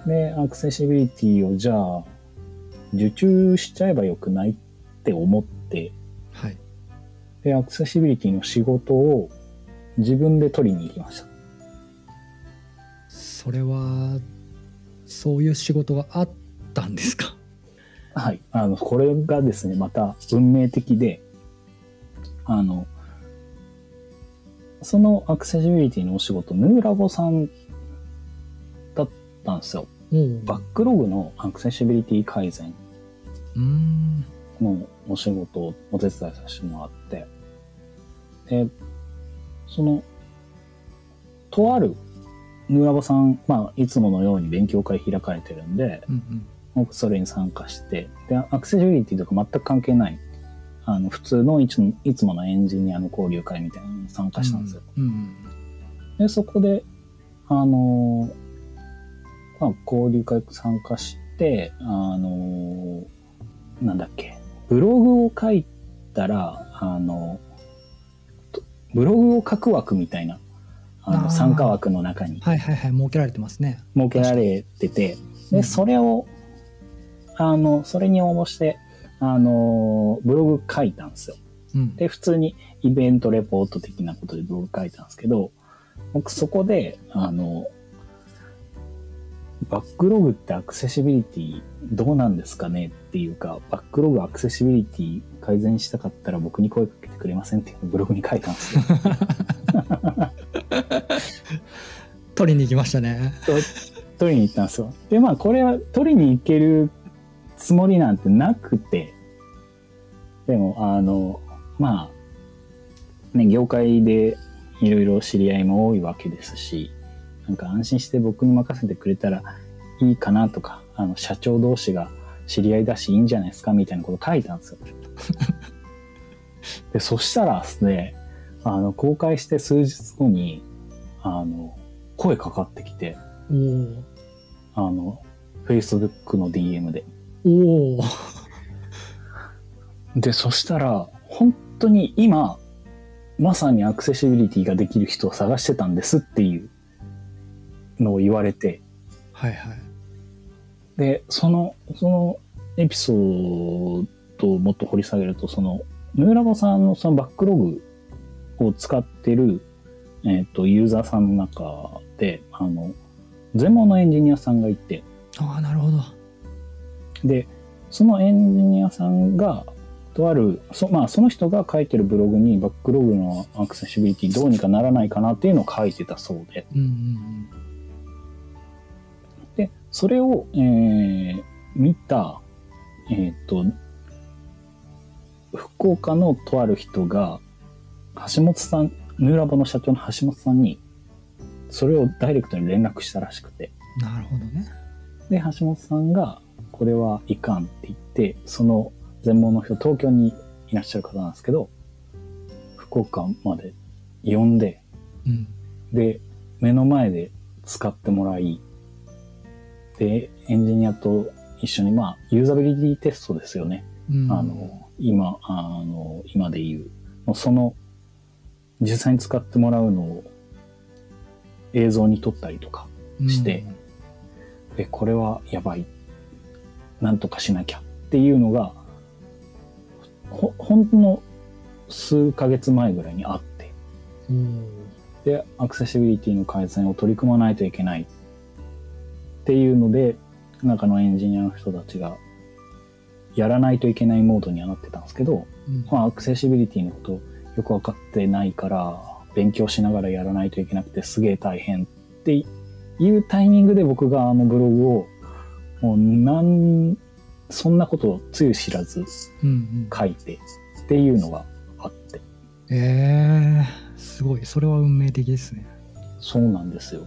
Speaker 2: で、アクセシビリティをじゃあ、受注しちゃえばよくないって思って、
Speaker 1: はい。
Speaker 2: で、アクセシビリティの仕事を自分で取りに行きました。
Speaker 1: それは、そういう仕事があったんですか？
Speaker 2: はい。あの、これがですね、また運命的で、あの、そのアクセシビリティのお仕事、ヌーラボさんだったんですよ。バックログのアクセシビリティ改善
Speaker 1: うん。
Speaker 2: のお仕事をお手伝いさせてもらって、で、その、とあるヌーラボさん、まあ、いつものように勉強会開かれてるんで、
Speaker 1: うんうん。
Speaker 2: 僕それに参加して、で、アクセシビリティとか全く関係ない、あの、普通のいつもいつものエンジニアの交流会みたいなのに参加したんですよ。
Speaker 1: うん。
Speaker 2: で、そこで、あの、まあ、交流会参加して、あの、なんだっけ、ブログを書いたら、あの、とブログを書く枠みたいな、あの、参加枠の中に
Speaker 1: はいはいはい、設けられてますね。
Speaker 2: 設けられてて、で、
Speaker 1: うん
Speaker 2: それを、あの、それに応募して、あの、ブログ書いたんですよ。
Speaker 1: うん。
Speaker 2: で、普通にイベントレポート的なことでブログ書いたんですけど、僕そこで、あの、バックログってアクセシビリティどうなんですかねっていうか、バックログアクセシビリティ改善したかったら僕に声かけてくれませんっていうのをブログに書いたんですよ。
Speaker 1: 取りに行きましたね。
Speaker 2: と取りに行ったんですよ。で、まあこれは取りに行けるつもりなんてなくて、でも、あの、まあ、ね、業界でいろいろ知り合いも多いわけですし、なんか安心して僕に任せてくれたらいいかなとか、あの、社長同士が知り合いだしいいんじゃないですかみたいなこと書いたんですよ。で、そしたらですね、あの、公開して数日後に、あの、声かかってきて。あの、Facebook の DM で。
Speaker 1: おお。
Speaker 2: で、そしたら、本当に今、まさにアクセシビリティができる人を探してたんですっていうのを言われて、
Speaker 1: はいはい。
Speaker 2: で、その、そのエピソードをもっと掘り下げると、その、ヌーラボさんのそのバックログを使ってる、えっ、と、ユーザーさんの中で、あの、全盲のエンジニアさんがいて、
Speaker 1: ああ、なるほど。
Speaker 2: で、そのエンジニアさんが、とある、そまあ、その人が書いてるブログにバックログのアクセシビリティどうにかならないかなっていうのを書いてたそうで、
Speaker 1: うんうん
Speaker 2: で、それを、えー見た、えっ、と、福岡のとある人が、橋本さん、ヌーラボの社長の橋本さんに、それをダイレクトに連絡したらしくて、
Speaker 1: うん。なるほどね。
Speaker 2: で、橋本さんが、これはいかんって言って、その全盲の人、東京にいらっしゃる方なんですけど、福岡まで呼んで、
Speaker 1: うん。
Speaker 2: で、目の前で使ってもらい、で、エンジニアと一緒に、まあ、ユーザビリティテストですよね。
Speaker 1: うん、
Speaker 2: あの、今、あの、今で言う。もうその、実際に使ってもらうのを、映像に撮ったりとかして、え、これはやばい。なんとかしなきゃっていうのが、ほ、ほんの数ヶ月前ぐらいにあって、
Speaker 1: うん
Speaker 2: で、アクセシビリティの改善を取り組まないといけないっていうので、中のエンジニアの人たちが、やらないといけないモードにはなってたんですけど、
Speaker 1: うん。
Speaker 2: まあ、アクセシビリティのことよくわかってないから、勉強しながらやらないといけなくてすげえ大変っていうタイミングで僕があのブログを、もうなん、そんなことをつゆ知らず
Speaker 1: うんうん。
Speaker 2: 書いてっていうのがあって、
Speaker 1: えー、すごい。それは運命的ですね。
Speaker 2: そうなんですよ。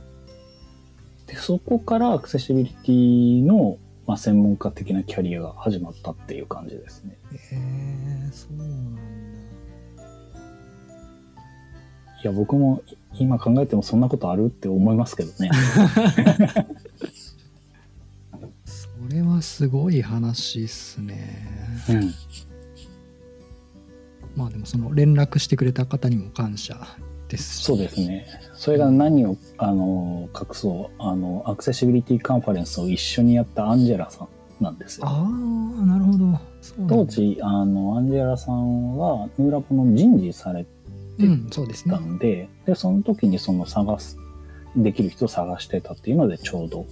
Speaker 2: で、そこからアクセシビリティの、まあ、専門家的なキャリアが始まったっていう感じですね。
Speaker 1: えー、そうなんだ
Speaker 2: いや、僕も今考えてもそんなことあるって思いますけどね。
Speaker 1: それはすごい話っすね
Speaker 2: うん。
Speaker 1: まあでもその連絡してくれた方にも感謝ですし。
Speaker 2: そうですね。それが何を、あの、隠そう、あの、アクセシビリティカンファレンスを一緒にやったアンジェラさんなんですよ。
Speaker 1: ああなるほど。
Speaker 2: 当時、あの、アンジェラさんは、ヌーラボの人事され
Speaker 1: うんそうですね。
Speaker 2: たんで、で、その時にその探す、できる人を探してたっていうので、ちょうど、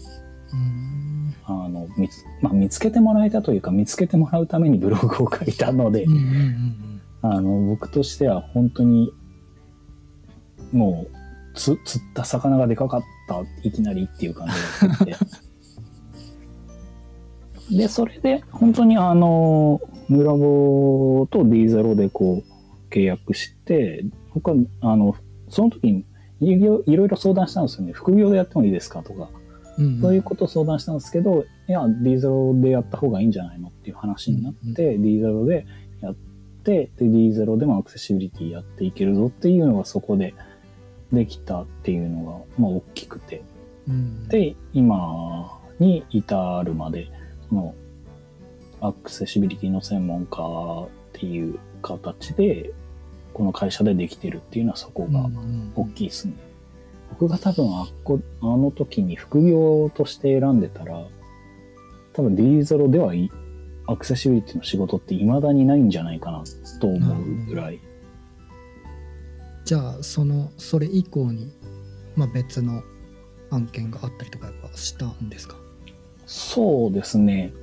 Speaker 2: あの、見つ、まあ、見つけてもらえたというか、見つけてもらうためにブログを書いたので、
Speaker 1: うんうんうん。
Speaker 2: あの、僕としては本当に、もう、つ、釣った魚がでかかった、いきなりっていう感じだったんで。で、それで、本当にあの、ヌーラボと D0 でこう、契約して、僕は、あの、その時にいろいろ相談したんですよね。副業でやってもいいですかとか。
Speaker 1: うんうん
Speaker 2: そういうことを相談したんですけど、いや、D0 でやった方がいいんじゃないのっていう話になって、D0 でやって、で、D0 でもアクセシビリティやっていけるぞっていうのがそこでできたっていうのが、まあ、大きくて。
Speaker 1: うん
Speaker 2: で、今に至るまで、その、アクセシビリティの専門家っていう形で、この会社でできてるっていうのはそこが
Speaker 1: うんうん
Speaker 2: 大きいですね。僕が多分あっこ、あの時に副業として選んでたら、多分 D0 ではいアクセシビリティの仕事って未だにないんじゃないかなと思うぐらい。
Speaker 1: じゃあそのそれ以降に、まあ、別の案件があったりとかやっぱしたんですか？
Speaker 2: そうですね。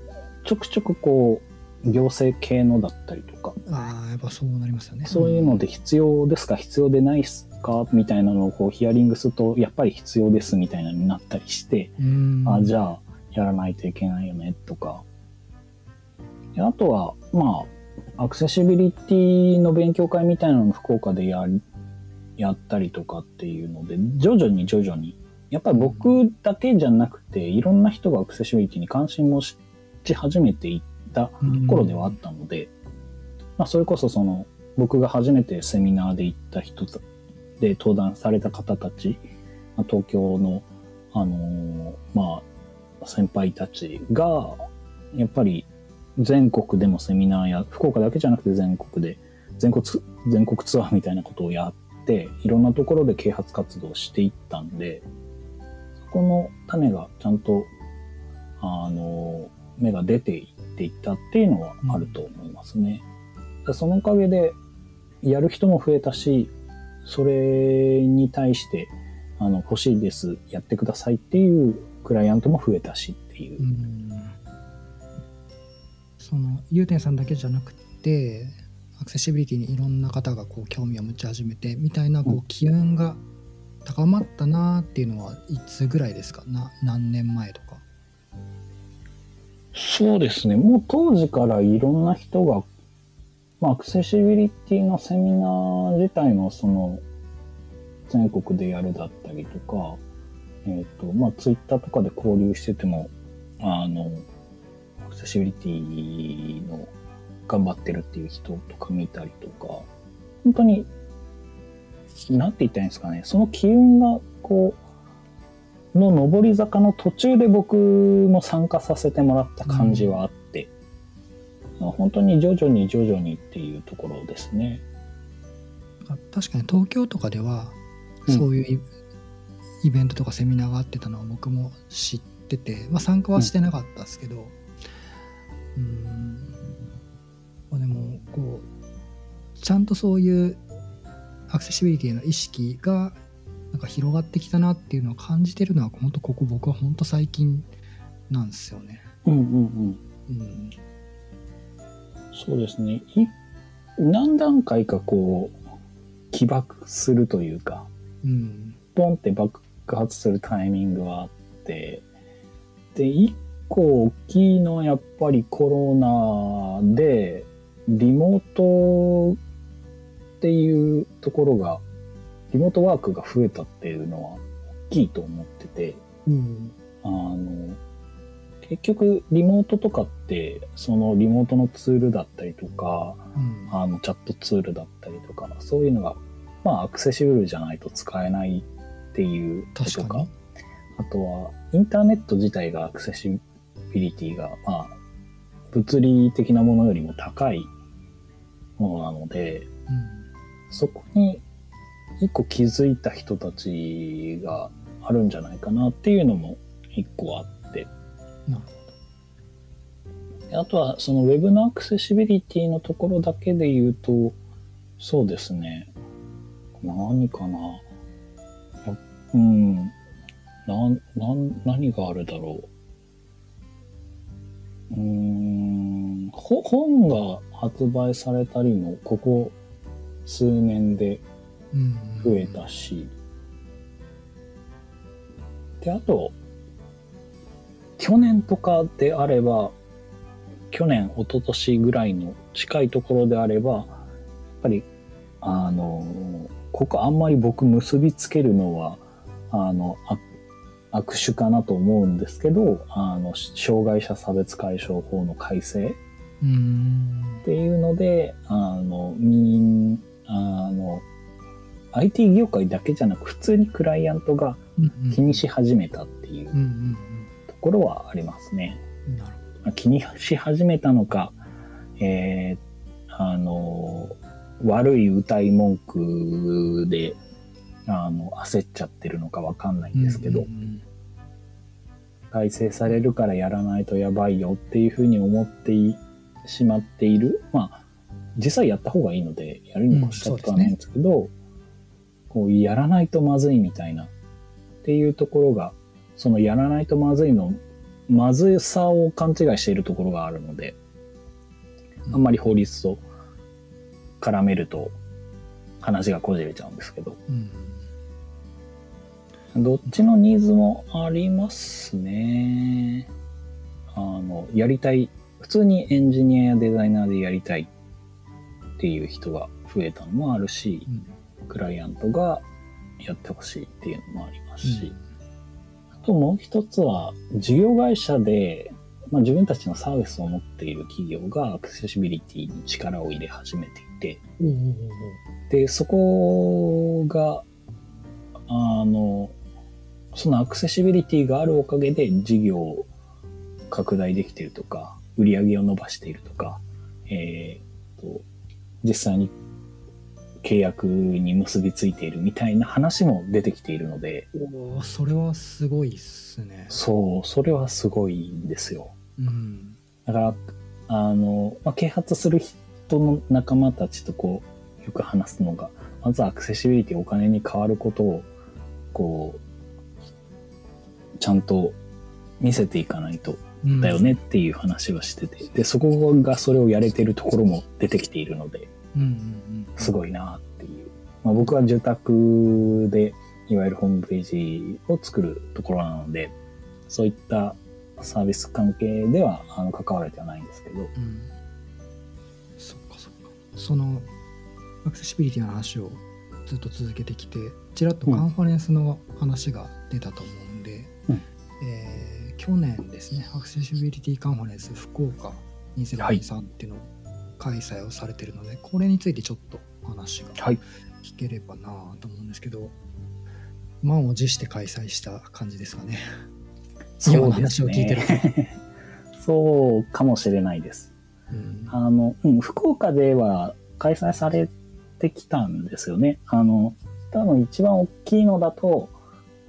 Speaker 2: ちょくちょくこう、行政系のだったりとか、
Speaker 1: ああやっぱそうなりますよね。
Speaker 2: そういうので必要ですか？必要でないですか？みたいなのをこうヒアリングすると、やっぱり必要ですみたいなのになったりして、
Speaker 1: うん。
Speaker 2: あ、じゃあ、やらないといけないよね、とか。であとは、まあ、アクセシビリティの勉強会みたいなのを福岡でやり、やったりとかっていうので、徐々に徐々に、やっぱり僕だけじゃなくて、いろんな人がアクセシビリティに関心もし始めていった頃ではあったので、まあ、それこそその、僕が初めてセミナーで行った人で登壇された方たち、東京の、あのーまあ、先輩たちが、やっぱり全国でもセミナーや、福岡だけじゃなくて全国で、全国ツ、全国ツアーみたいなことをやって、いろんなところで啓発活動をしていったんで、そこの種がちゃんと、あの芽が出ていっていったっていうのはあると思いますね。でそのおかげで、やる人も増えたし、それに対して、あの、欲しいです、やってくださいっていうクライアントも増えたしっていう
Speaker 1: う。んそのゆうてんさんだけじゃなくてアクセシビリティにいろんな方がこう興味を持ち始めてみたいなこ
Speaker 2: う
Speaker 1: う機運が高まったなっていうのはいつぐらいですか？な何年前とか。
Speaker 2: そうですね。もう当時からいろんな人が、まあ、アクセシビリティのセミナー自体のその、全国でやるだったりとか、えっ、と、まあ、ツイッターとかで交流してても、あの、アクセシビリティの頑張ってるっていう人とか見たりとか、本当に、なんて言ったらいいんですかね、その機運が、こう、の上り坂の途中で僕も参加させてもらった感じはあって、本当に徐々に徐々にっていうところですね。
Speaker 1: あ確かに東京とかでは
Speaker 2: うん。
Speaker 1: そういうイイベントとかセミナーがあってたのは僕も知ってて、まあ、参加はしてなかったですけどうんまあでもこうちゃんとそういうアクセシビリティの意識がなんか広がってきたなっていうのを感じてるのは本当ここ僕は本当最近なんですよね。
Speaker 2: うんうんうん。
Speaker 1: うん、
Speaker 2: そうですね。い何段階かこう、起爆するというか、
Speaker 1: うん、
Speaker 2: ポンって爆発するタイミングはあって、で、一個大きいのはやっぱりコロナで、リモートっていうところが、リモートワークが増えたっていうのは大きいと思ってて、
Speaker 1: うん、
Speaker 2: あの、結局リモートとかって、そのリモートのツールだったりとか、
Speaker 1: うん、
Speaker 2: あのチャットツールだったりとか、そういうのが、まあアクセシブルじゃないと使えないっていうことか。あとはインターネット自体がアクセシビリティが、まあ、物理的なものよりも高いものなので、そこに一個気づいた人たちがあるんじゃないかなっていうのも一個あって、
Speaker 1: なる
Speaker 2: であとはその Web のアクセシビリティのところだけで言うと、そうですね。何かな。やうん。なん、なん、何があるだろう。うーん。本が発売されたりも、ここ数年で、増えたし。で、あと、去年とかであれば、去年、一昨年ぐらいの近いところであれば、やっぱり、あの、ここあんまり僕結びつけるのは、あの、あ握手かなと思うんですけど、あの、障害者差別解消法の改正
Speaker 1: うん。
Speaker 2: っていうので、あの、みん、あの、IT 業界だけじゃなく、普通にクライアントが
Speaker 1: うん
Speaker 2: 気にし始めたっていうところはありますね。気にし始めたのか、えーあの、悪い歌い文句で、あの、焦っちゃってるのかわかんないんですけど、
Speaker 1: うんうん
Speaker 2: 改正されるからやらないとやばいよっていうふうに思っていしまっている。まあ、実際やった方がいいので、やるに越したことはないんですけど、こう、やらないとまずいみたいな、っていうところが、そのやらないとまずいの、まずさを勘違いしているところがあるので、あんまり法律と絡めると話がこじれちゃうんですけど、
Speaker 1: うん
Speaker 2: どっちのニーズもありますね。あの、やりたい、普通にエンジニアやデザイナーでやりたいっていう人が増えたのもあるし、
Speaker 1: うん。
Speaker 2: クライアントがやってほしいっていうのもありますし、あともう一つは、事業会社で、まあ、自分たちのサービスを持っている企業がアクセシビリティに力を入れ始めていて、
Speaker 1: おうおうおうおう
Speaker 2: で、そこが、あの、そのアクセシビリティがあるおかげで事業を拡大できているとか、売り上げを伸ばしているとか、えーと、実際に契約に結びついているみたいな話も出てきているので、
Speaker 1: それはすごいっすね。
Speaker 2: そう、それはすごいんですよ。
Speaker 1: うん。
Speaker 2: だから、あの、まあ、啓発する人の仲間たちとこう、よく話すのが、まずアクセシビリティお金に変わることを、こう、ちゃんと見せていかないと
Speaker 1: うん
Speaker 2: だよねっていう話はしてて、で、そこがそれをやれてるところも出てきているので、
Speaker 1: うんうんうん。
Speaker 2: すごいなっていう。まあ、僕は住宅で、いわゆるホームページを作るところなので、そういったサービス関係ではあの関われてはないんですけど、
Speaker 1: うん。そっかそっか。そのアクセシビリティの話をずっと続けてきて、ちらっとカンファレンスの話が出たと思えー去年ですね、アクセシビリティカンファレンス福岡2023っていうのを開催をされてるので、これについてちょっと話が
Speaker 2: はい。
Speaker 1: 聞ければなと思うんですけど、満を持して開催した感じですかね。今の話を聞いてると。
Speaker 2: そうかもしれないです。
Speaker 1: うん
Speaker 2: あの、うん、福岡では開催されてきたんですよね。あの、多分一番大きいのだと、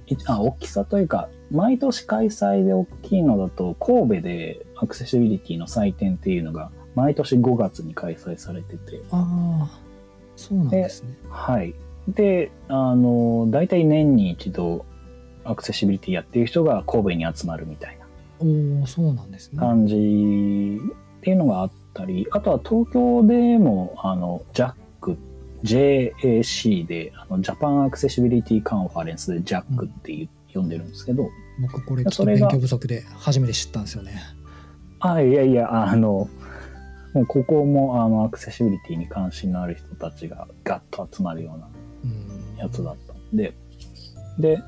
Speaker 2: いあ大きさというか、毎年開催で大きいのだと、神戸でアクセシビリティの祭典っていうのが、毎年5月に開催されてて、
Speaker 1: ああ、そうなんですね。
Speaker 2: はい。で、あの、大体年に一度、アクセシビリティやってる人が神戸に集まるみたいな
Speaker 1: おお、そうなんですね。
Speaker 2: 感じっていうのがあったり、あとは東京でも、あの、JAC、JAC で、あの、ジャパンアクセシビリティカンファレンスで JAC っていう、呼んでるんですけど、
Speaker 1: 僕これちょっと勉強不足で初めて知ったんですよね。
Speaker 2: あ、いやいや、あの、もうここも、あの、アクセシビリティに関心のある人たちがガッと集まるような
Speaker 1: うん。
Speaker 2: やつだったんで、で、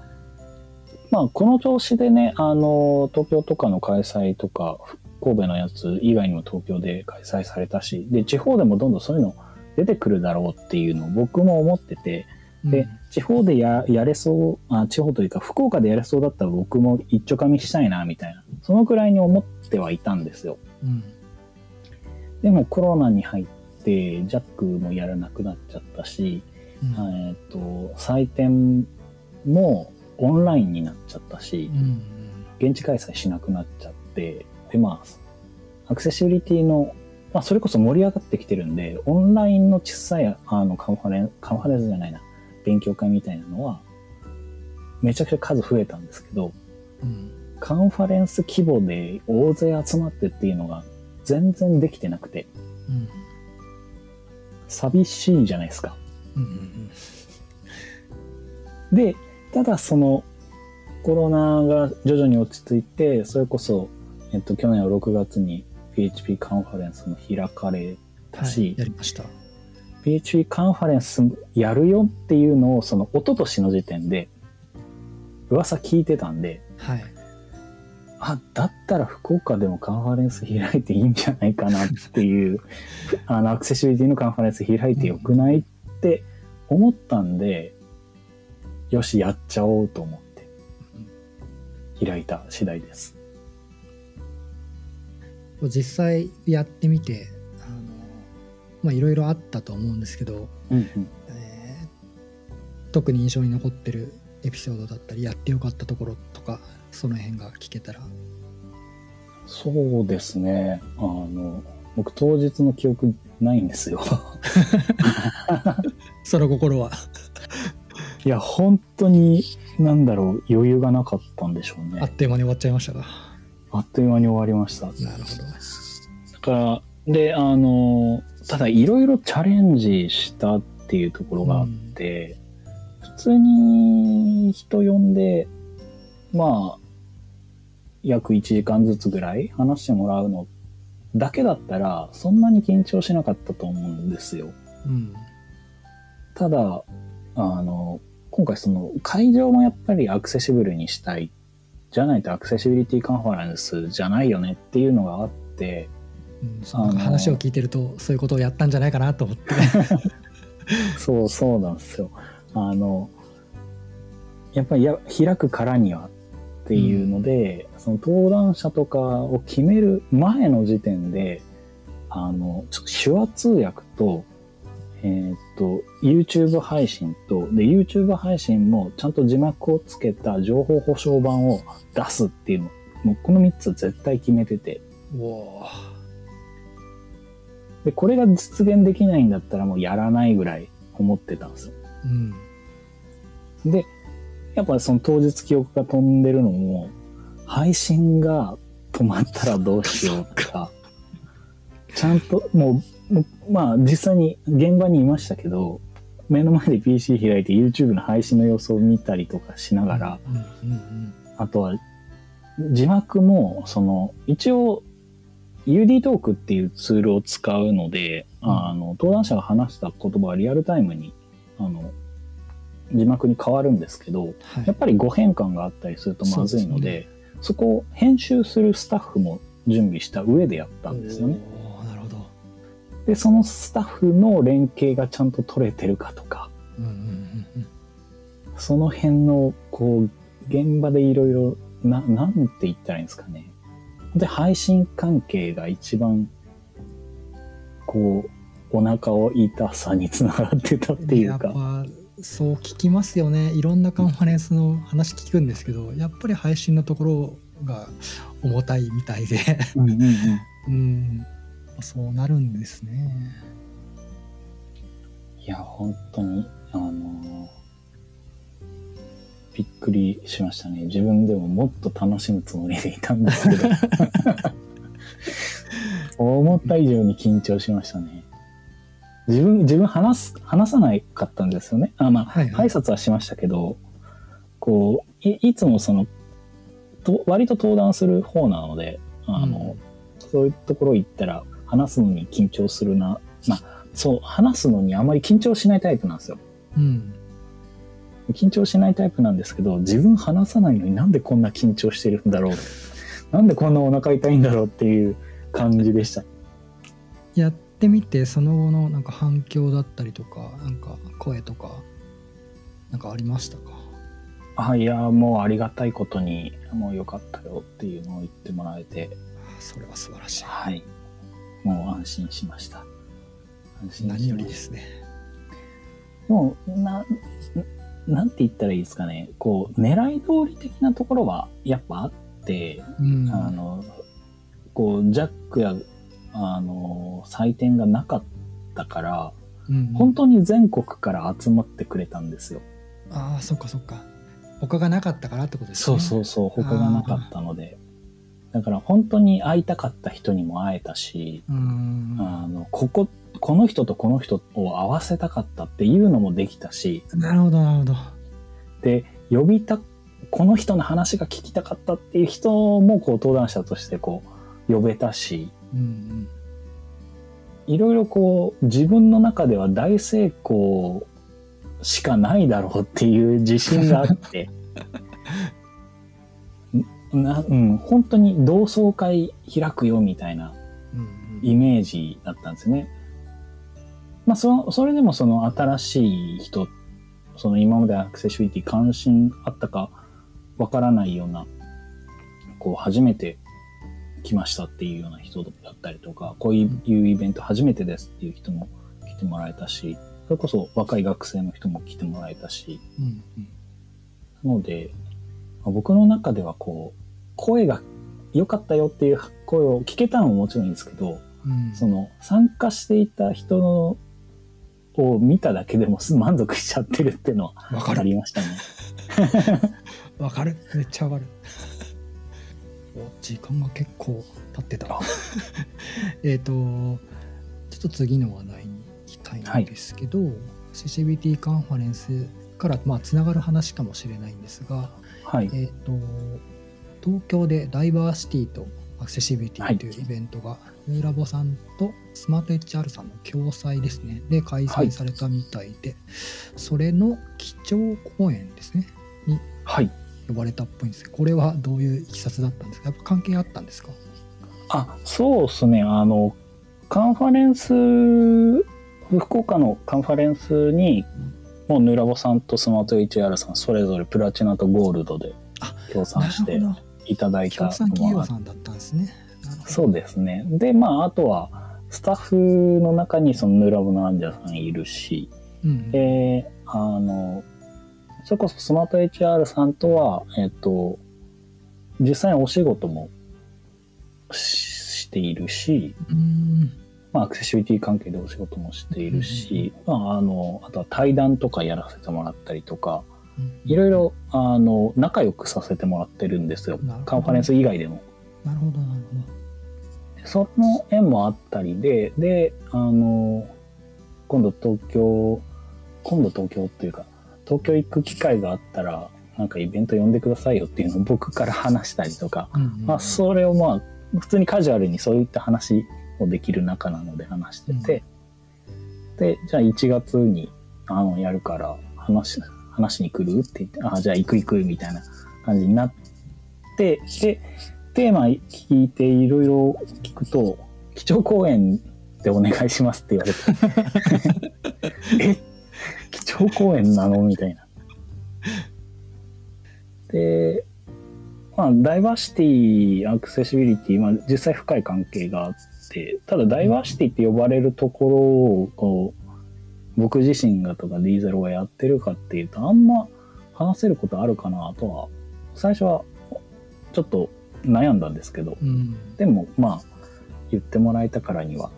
Speaker 2: まあ、この調子でね、あの、東京とかの開催とか、神戸のやつ以外にも東京で開催されたし、で、地方でもどんどんそういうの出てくるだろうっていうのを僕も思ってて、で
Speaker 1: うん、
Speaker 2: 地方でややれそうあ、地方というか福岡でやれそうだったら僕も一丁噛みしたいな、みたいな、そのくらいに思ってはいたんですよ。
Speaker 1: うん。
Speaker 2: でもコロナに入って、ジャックもやらなくなっちゃったし、
Speaker 1: うん
Speaker 2: えっと、採点もオンラインになっちゃったし
Speaker 1: う、ん。
Speaker 2: 現地開催しなくなっちゃって、で、まあ、アクセシビリティの、まあ、それこそ盛り上がってきてるんで、オンラインの小さい、あの、カンファレン、カンファレンスじゃないな、勉強会みたいなのは、めちゃくちゃ数増えたんですけど、
Speaker 1: うん。
Speaker 2: カンファレンス規模で大勢集まってっていうのが全然できてなくて、
Speaker 1: うん。
Speaker 2: 寂しいじゃないですか。
Speaker 1: うん。
Speaker 2: で、ただそのコロナが徐々に落ち着いて、それこそ、えっと、去年の6月に PHP カンファレンスも開かれた
Speaker 1: は
Speaker 2: し、
Speaker 1: い、やりました。
Speaker 2: PHP カンファレンスやるよっていうのを、その一昨年の時点で、噂聞いてたんで、
Speaker 1: はい。
Speaker 2: あ、だったら福岡でもカンファレンス開いていいんじゃないかなっていう、あの、アクセシビリティのカンファレンス開いてよくないって思ったんで、よし、やっちゃおうと思って、開いた次第です。
Speaker 1: 実際やってみて、まあ、いろいろあったと思うんですけど、
Speaker 2: うんうん。
Speaker 1: えー特に印象に残ってるエピソードだったり、やってよかったところとか、その辺が聞けたら。
Speaker 2: そうですね。あの、僕当日の記憶ないんですよ。
Speaker 1: その心は。
Speaker 2: いや、本当に、なんだろう、余裕がなかったんでしょうね
Speaker 1: あっ。という間に終わっちゃいましたが。
Speaker 2: あっという間に終わりました。
Speaker 1: なるほど。
Speaker 2: だから、で、あの、ただいろいろチャレンジしたっていうところがあって、普通に人呼んで、まあ、約1時間ずつぐらい話してもらうのだけだったら、そんなに緊張しなかったと思うんですよ。
Speaker 1: うん。
Speaker 2: ただ、あの、今回その会場もやっぱりアクセシブルにしたい。じゃないとアクセシビリティカンファレンスじゃないよねっていうのがあって、
Speaker 1: うん、話を聞いてると、そういうことをやったんじゃないかなと思って。
Speaker 2: そうそうなんですよ。あの、やっぱりや開くからにはっていうので、その登壇者とかを決める前の時点で、あの、手話通訳と、えーっと、YouTube 配信と、で、YouTube 配信もちゃんと字幕をつけた情報保証版を出すっていうの、もうこの3つ絶対決めてて、
Speaker 1: おお
Speaker 2: で、これが実現できないんだったらもうやらないぐらい思ってたんですよ。
Speaker 1: うん。
Speaker 2: で、やっぱその当日記憶が飛んでるのも、配信が止まったらどうしようとか、ちゃんともう、まあ実際に現場にいましたけど、目の前で PC 開いて YouTube の配信の様子を見たりとかしながら、あとは字幕も、その、一応 UD トークっていうツールを使うので、
Speaker 1: うん
Speaker 2: あの、登壇者が話した言葉はリアルタイムに、あの、字幕に変わるんですけど、
Speaker 1: はい
Speaker 2: やっぱり誤変換があったりするとまずいので、そ
Speaker 1: そう
Speaker 2: こを編集するスタッフも準備した上でやったんですよね。
Speaker 1: なるほど。
Speaker 2: で、そのスタッフの連携がちゃんと取れてるかとか、
Speaker 1: うんうんうんうん。
Speaker 2: その辺の、こう、現場でいろいろ、な、なんて言ったらいいんですかね。で、配信関係が一番、こう、お腹を痛さにつながってたっていうか、
Speaker 1: そう聞きますよね。いろんなカンファレンスの話聞くんですけどやっぱり配信のところが重たいみたいで。
Speaker 2: うんうんうん。
Speaker 1: うん。そうなるんですね。
Speaker 2: いや、本当に、あのーびっくりしましたね。自分でももっと楽しむつもりでいたんですけど。思った以上に緊張しましたね。自分、自分話す、話さないかったんですよね。あ、まあ、
Speaker 1: はいはい
Speaker 2: 挨拶はしましたけど、こう、いいつもその、と割と登壇する方なので、あの、そういうところ行ったら話すのに緊張するな。まあ、そう、話すのにあまり緊張しないタイプなんですよ。
Speaker 1: うん
Speaker 2: 緊張しないタイプなんですけど、自分話さないのになんでこんな緊張してるんだろう？なんでこんなお腹痛いんだろうっていう感じでした。
Speaker 1: やってみてその後のなんか反響だったりとかなんか声とかなんかありましたか？
Speaker 2: あ、いや、もうありがたいことに、もう良かったよっていうのを言ってもらえて、
Speaker 1: それは素晴らしい
Speaker 2: はい。もう安心しました。安心しました
Speaker 1: 何よりですね
Speaker 2: もう、な、なんて言ったらいいですかね。こう、狙い通り的なところはやっぱあって、
Speaker 1: うん
Speaker 2: あの、こう、ジャックや、あの、採点がなかったから、
Speaker 1: うん
Speaker 2: 本当に全国から集まってくれたんですよ。
Speaker 1: ああそっかそっか他がなかったからってことですね
Speaker 2: そうそうそう、他がなかったので。だから本当に会いたかった人にも会えたし、あの、ここ、この人とこの人を合わせたかったっていうのもできたし、
Speaker 1: なるほどなるほど。
Speaker 2: で、呼びた、この人の話が聞きたかったっていう人もこう登壇者としてこう呼べたし、
Speaker 1: うん
Speaker 2: いろいろこう自分の中では大成功しかないだろうっていう自信があって、なうん、本当に同窓会開くよみたいな
Speaker 1: うんうん。
Speaker 2: イメージだったんですね。まあ、そそれでもその新しい人、その今までアクセシビリティ関心あったかわからないような、こう初めて来ましたっていうような人だったりとか、こういうイベント初めてですっていう人も来てもらえたし、それこそ若い学生の人も来てもらえたし、
Speaker 1: うんうん。
Speaker 2: なので、まあ僕の中ではこう、声が良かったよっていう声を聞けたのももちろんいいんですけど、
Speaker 1: うん。
Speaker 2: その参加していた人のを見ただけでもす満足しちゃってるっていうのは
Speaker 1: わか
Speaker 2: りましたね。
Speaker 1: わかる。めっちゃわかる。お時間が結構経ってた。
Speaker 2: あ。
Speaker 1: えっとちょっと次の話題に行きたいんですけど、CCBT カンファレンスからまあつながる話かもしれないんですが、
Speaker 2: はい。
Speaker 1: えっ、と東京でダイバーシティとアクセシビリティというイベントが、ヌーラボさんとスマート HR さんの共催ですね。で開催されたみたいで、それの基調講演ですね。に
Speaker 2: はい。
Speaker 1: 呼ばれたっぽいんです。けどこれはどういういきさつだったんですか？やっぱ関係あったんですか？
Speaker 2: あ、そうですね。あの、カンファレンス、福岡のカンファレンスに、もうヌラボさんとスマート HR さん、それぞれプラチナとゴールドで
Speaker 1: あ
Speaker 2: 協賛していただいた
Speaker 1: 協賛企
Speaker 2: のは
Speaker 1: 業さんだったんですね
Speaker 2: そうですね。で、まあ、あとは、スタッフの中にそのヌラボのアンジャさんいるし、
Speaker 1: うん
Speaker 2: で、あの、それこそスマート HR さんとは、えっと、実際にお仕事もししているし、
Speaker 1: うん。
Speaker 2: まあ、アクセシビリティ関係でお仕事もしているし、まあ、あの、あとは対談とかやらせてもらったりとか、いろいろ、あの、仲良くさせてもらってるんですよ。カンファレンス以外でも。
Speaker 1: なるほどなるほ
Speaker 2: その縁もあったりで、で、あの、今度東京、今度東京っていうか、東京行く機会があったら、なんかイベント呼んでくださいよっていうのを 僕から話したりとか、
Speaker 1: ど、うんうん。
Speaker 2: まあそれをまあ、普通にカジュアルにそういった話もできる仲なので話してて、で、じゃあ1月にあのやるから話、話しに来る？って言って、あ、じゃあ行く行くみたいな感じになって、で、テーマ聞いていろいろ聞くと、基調講演でお願いしますって言われて、え？基調講演なの？みたいな。で、まあ、ダイバーシティ、アクセシビリティ、まあ、実際深い関係があって、ただダイバーシティって呼ばれるところを、こう、僕自身がとか D0 がやってるかっていうと、あんま話せることあるかなとは、最初はちょっと悩んだんですけど、
Speaker 1: うん。
Speaker 2: でもまあ、言ってもらえたからには、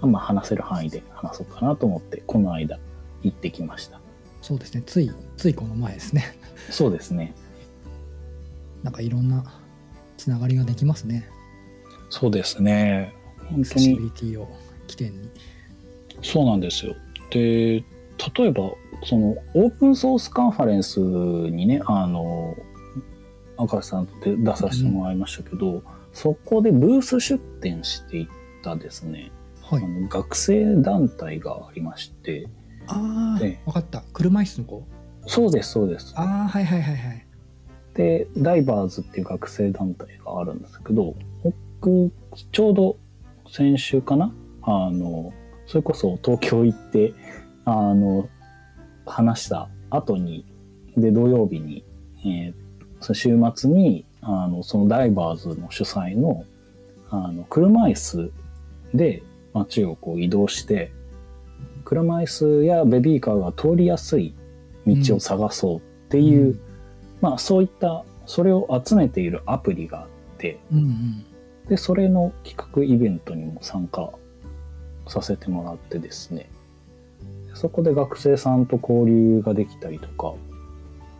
Speaker 2: まあ話せる範囲で話そうかなと思って、この間行ってきました。
Speaker 1: そうですね。つい、ついこの前ですね。
Speaker 2: そうですね。
Speaker 1: なんかいろんなつながりができますね。
Speaker 2: そうですね。本当に
Speaker 1: リティを起点に。
Speaker 2: そうなんですよ。で、例えば、その、オープンソースカンファレンスにね、あの、赤瀬さんと出させてもらいましたけど、そこでブース出展していったですね、
Speaker 1: はい
Speaker 2: あ。の学生団体がありまして、
Speaker 1: ああ、
Speaker 2: で
Speaker 1: わかった。車椅子の子？
Speaker 2: そうです、そうです。
Speaker 1: ああ、はいはいはいはい。
Speaker 2: で、ダイバーズっていう学生団体があるんですけど、僕、ちょうど先週かな？あの、それこそ東京行って、あの、話した後に、で、土曜日に、えーその週末に、あの、そのダイバーズの主催の、あの、車椅子で街をこう移動して、車椅子やベビーカーが通りやすい道を探そうっていう、
Speaker 1: うん
Speaker 2: まあそういった、それを集めているアプリがあって、
Speaker 1: うんうん。
Speaker 2: で、それの企画イベントにも参加させてもらってですね、そこで学生さんと交流ができたりとか、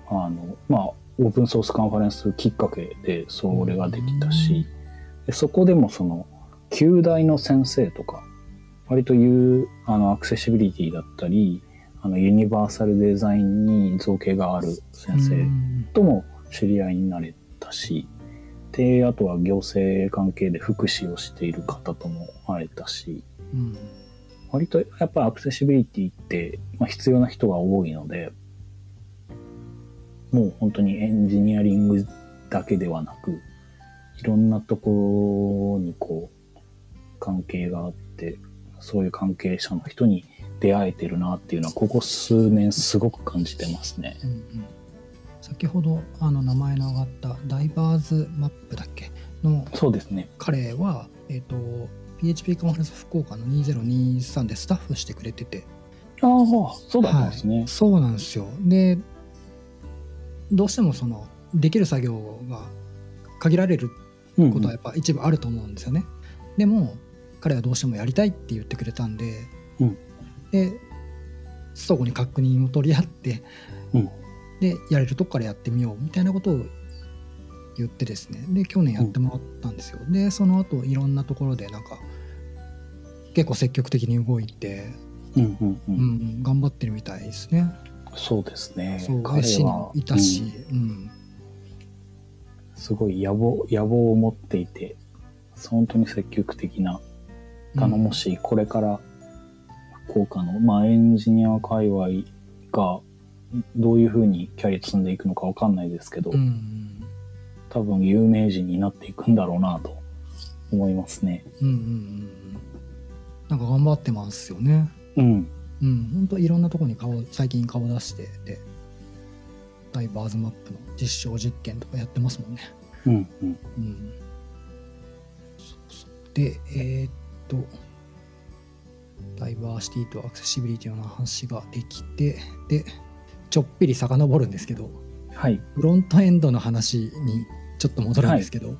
Speaker 2: あの、まあ、オープンソースカンファレンスきっかけでそれができたし、でそこでもその、旧大の先生とか、割と言う、あの、アクセシビリティだったり、あの、ユニバーサルデザインに造形がある先生
Speaker 1: うん。
Speaker 2: とも知り合いになれたし、で、あとは行政関係で福祉をしている方とも会えたし、
Speaker 1: うん。
Speaker 2: 割とやっぱりアクセシビリティって、まあ、必要な人が多いので、もう本当にエンジニアリングだけではなく、いろんなところにこう、関係があって、そういう関係者の人に出会えてるなっていうのは、ここ数年すごく感じてますね。
Speaker 1: うんうん先ほどあの名前の上がったダイバーズマップだっけ？の
Speaker 2: そうですね。
Speaker 1: 彼は、えっと PHP カンファレンス福岡の2023でスタッフしてくれてて
Speaker 2: ああ、そうだったんですね。
Speaker 1: そうなんですよでどうしてもそのできる作業が限られる
Speaker 2: うん
Speaker 1: ことはやっぱ一部あると思うんですよね、でも彼はどうしてもやりたいって言ってくれたんで、
Speaker 2: うん。
Speaker 1: で相互に確認を取り合って、
Speaker 2: うん。
Speaker 1: でやれるとこからやってみようみたいなことを言ってですね。で去年やってもらったんですよ、でその後いろんなところでなんか結構積極的に動いて、
Speaker 2: うんうんう。
Speaker 1: うんん、頑張ってるみたいですね
Speaker 2: そうですね。
Speaker 1: そう
Speaker 2: 彼は
Speaker 1: のいたし、うん
Speaker 2: すごい野望、野望を持っていて、本当に積極的な、頼もしい、これから福岡の、まあ、エンジニア界隈がどういうふうにキャリア積んでいくのかわかんないですけど、
Speaker 1: うんうん
Speaker 2: 多分有名人になっていくんだろうなと思いますね。
Speaker 1: うんうんうんうんなんか頑張ってますよね
Speaker 2: うん。
Speaker 1: うん本当いろんなとこに顔最近顔出してでダイバーズマップの実証実験とかやってますもんね
Speaker 2: うんうん。
Speaker 1: うんでえーっとダイバーシティとアクセシビリティの話ができてでちょっぴり遡るんですけど
Speaker 2: はい。
Speaker 1: フロントエンドの話にちょっと戻るんですけど、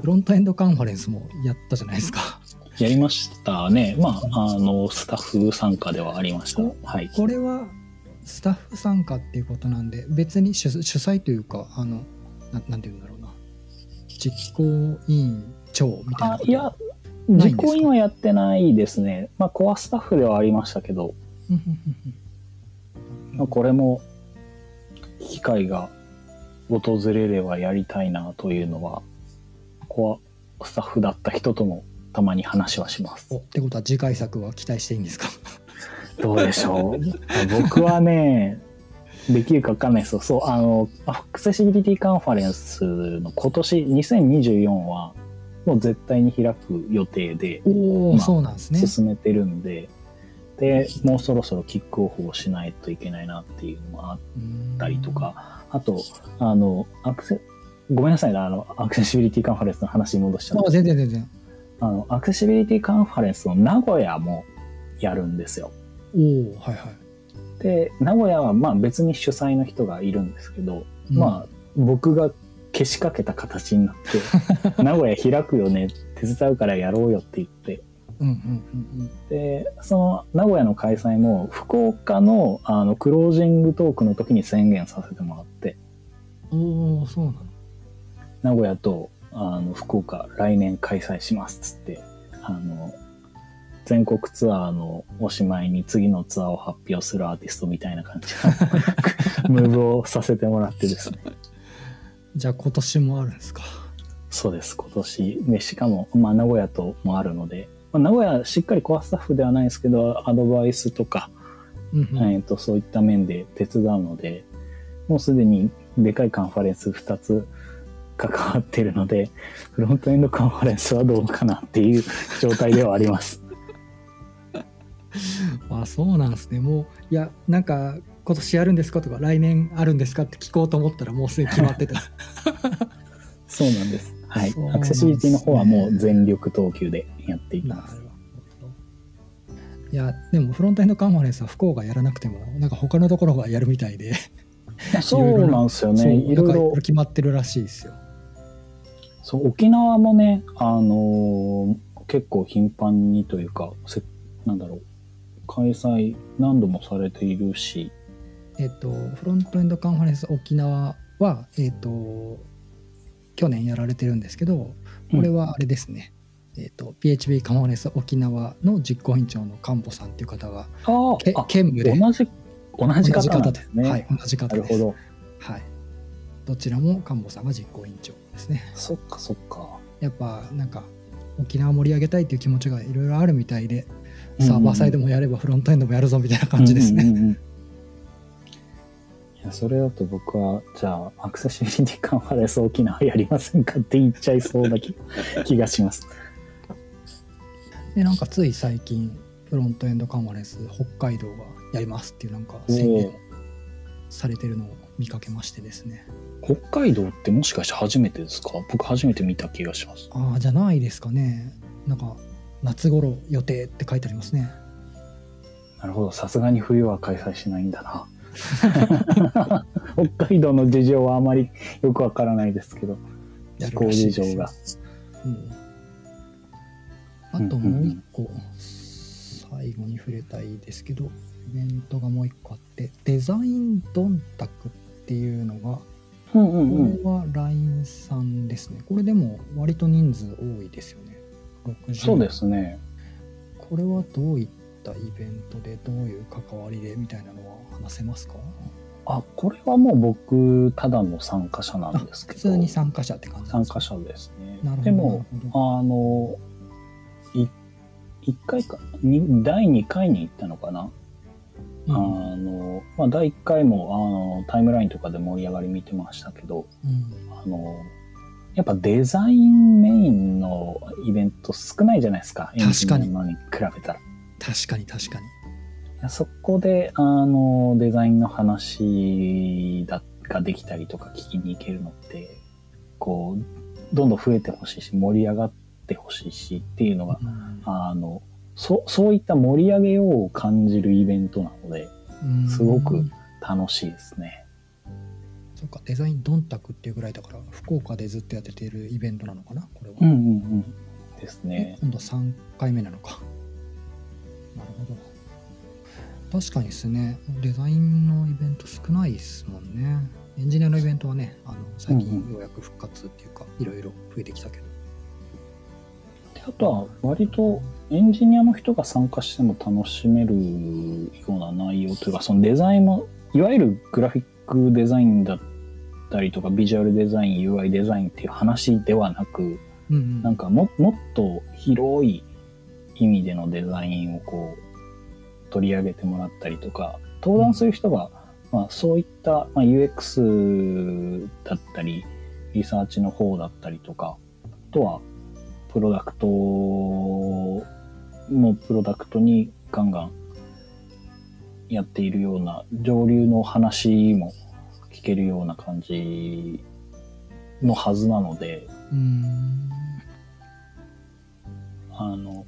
Speaker 1: フロントエンドカンファレンスもやったじゃないですか。
Speaker 2: やりましたね。まあ、あの、スタッフ参加ではありました
Speaker 1: お。
Speaker 2: はい。
Speaker 1: これはスタッフ参加っていうことなんで別に主主催というかあのななんて言うんだろうな実行委員長みたいなこと
Speaker 2: あいや、実行委員はやってないですね。まあ、コアスタッフではありましたけど、まあ、これも機会が訪れればやりたいなというのは、コアスタッフだった人ともたまに話はします
Speaker 1: お。ってことは次回作は期待していいんですか？
Speaker 2: どうでしょう僕はね、できるかわかんないですよ。そう、あの、アクセシビリティカンファレンスの今年2024は、もう絶対に開く予定でまあ
Speaker 1: そうなんですね。
Speaker 2: 進めてるんで、で、もうそろそろキックオフをしないといけないなっていうのもあっ
Speaker 1: うん
Speaker 2: たりとか、あと、あの、アクセ、ごめんなさいね、あの、アクセシビリティカンファレンスの話に戻しちゃう
Speaker 1: あ全然全然。
Speaker 2: あの、アクセシビリティカンファレンスの名古屋もやるんですよ。
Speaker 1: おおはいはい。
Speaker 2: で、名古屋はまあ別に主催の人がいるんですけど、
Speaker 1: うん
Speaker 2: まあ僕がけしかけた形になって、名古屋開くよね、手伝うからやろうよって言って、
Speaker 1: うんうんうん
Speaker 2: で、その名古屋の開催も福岡のあのクロージングトークの時に宣言させてもらって、
Speaker 1: うん。おおそうなの。
Speaker 2: 名古屋とあの福岡来年開催しますっつって、あの、全国ツアーのおしまいに次のツアーを発表するアーティストみたいな感じの ムーブをさせてもらってですね。
Speaker 1: じゃあ今年もあるんですか？
Speaker 2: そうです、今年。で、しかも、まあ、名古屋ともあるので、まあ、名古屋しっかりコアスタッフではないですけど、アドバイスとか、
Speaker 1: うんうん
Speaker 2: えっと、そういった面で手伝うので、もうすでにでかいカンファレンス2つ関わってるので、フロントエンドカンファレンスはどうかなっていう状態ではあります。
Speaker 1: あそうなんですね。もういやなんか今年やるんですかとか来年あるんですかって聞こうと思ったらもうすでに決まってた。
Speaker 2: そうなんです。はい
Speaker 1: ね
Speaker 2: アクセシビリティの方はもう全力投球でやっていきます。
Speaker 1: いやでもフロントエンドカンファレンスは福岡やらなくてもなんか他のところがやるみたいで、
Speaker 2: そうなんですよね。いろいろ
Speaker 1: 決まってるらしいですよ。
Speaker 2: そう、沖縄もね、あのー結構頻繁にというか、せなんだろう、開催何度もされているし、
Speaker 1: えっとフロントエンドカンファレンス沖縄はえっと去年やられてるんですけどこれはあれですね。えっと PHP カンファレンス沖縄の実行委員長のカンボさんっていう方が
Speaker 2: あ
Speaker 1: け
Speaker 2: あ、
Speaker 1: 兼務で
Speaker 2: 同じ、同じ方ですね。
Speaker 1: はい同じ方です。はい。どちらもカンボさんが実行委員長ですね。
Speaker 2: そっかそっか。
Speaker 1: やっぱなんか沖縄盛り上げたいっていう気持ちがいろいろあるみたいで、サーバーサイドもやればフロントエンドもやるぞみたいな感じですね。
Speaker 2: うんうんうんうんいや、それだと僕は、じゃあ、アクセシビリティカンファレンス沖縄やりませんかって言っちゃいそうな気気がします。
Speaker 1: でなんかつい最近フロントエンドカンファレンス北海道がやりますっていうなんか宣言されてるのを見かけましてですね。
Speaker 2: 北海道ってもしかして初めてですか？僕初めて見た気がします。
Speaker 1: ああじゃないですかね。なんか夏頃予定って書いてありますね。
Speaker 2: なるほど。さすがに冬は開催しないんだな。北海道の事情はあまりよくわからないですけど、気候事情が。
Speaker 1: うんあともう一個、最後に触れたいですけど、イベントがもう一個あって、デザインドンタクっていうのが、
Speaker 2: うんうん
Speaker 1: これは LINE さんですね。これでも割と人数多いですよね。60
Speaker 2: そうですね。
Speaker 1: これはどういったイベントで、どういう関わりでみたいなのは話せますか？
Speaker 2: あ、これはもう僕、ただの参加者なんですけど。
Speaker 1: 普通に参加者って感じ
Speaker 2: 参
Speaker 1: ですか？
Speaker 2: 加者ですね。
Speaker 1: なるほど。
Speaker 2: でも、あの、い一回か、に第2回に行ったのかな、
Speaker 1: うん
Speaker 2: あの、まあ、第1回も、あの、タイムラインとかで盛り上がり見てましたけど、
Speaker 1: うん
Speaker 2: あの、やっぱデザインメインのイベント少ないじゃないですか。
Speaker 1: 確かに
Speaker 2: エンジニアのに比べたら。い
Speaker 1: 確かに確かに。
Speaker 2: やそこで、あの、デザインの話だができたりとか聞きに行けるのって、こう、どんどん増えてほしいし、盛り上がってほしいしっていうのが、
Speaker 1: うん
Speaker 2: あの、そそういった盛り上げようを感じるイベントなので、
Speaker 1: うん
Speaker 2: すごく楽しいですね。
Speaker 1: そうか、デザインドンタクっていうぐらいだから、福岡でずっとやってているイベントなのかな、これは。
Speaker 2: うんうんうん。です
Speaker 1: で
Speaker 2: ね。
Speaker 1: 今度3回目なのか。なるほど。確かにですね、デザインのイベント少ないですもんね。エンジニアのイベントはね、あの最
Speaker 2: うん
Speaker 1: 近ようやく復活っていうか、いろいろ増えてきたけど。
Speaker 2: であとは割とエンジニアの人が参加しても楽しめるような内容というかそのデザインもいわゆるグラフィックデザインだったりとかビジュアルデザイン UI デザインっていう話ではなく
Speaker 1: うんうん、
Speaker 2: なんかももっと広い意味でのデザインをこう取り上げてもらったりとか登壇する人が、まあ、そういった、まあ、UX だったりリサーチの方だったりとかあとはプロダクトもプロダクトにガンガンやっているような上流の話も聞けるような感じのはずなので。あの、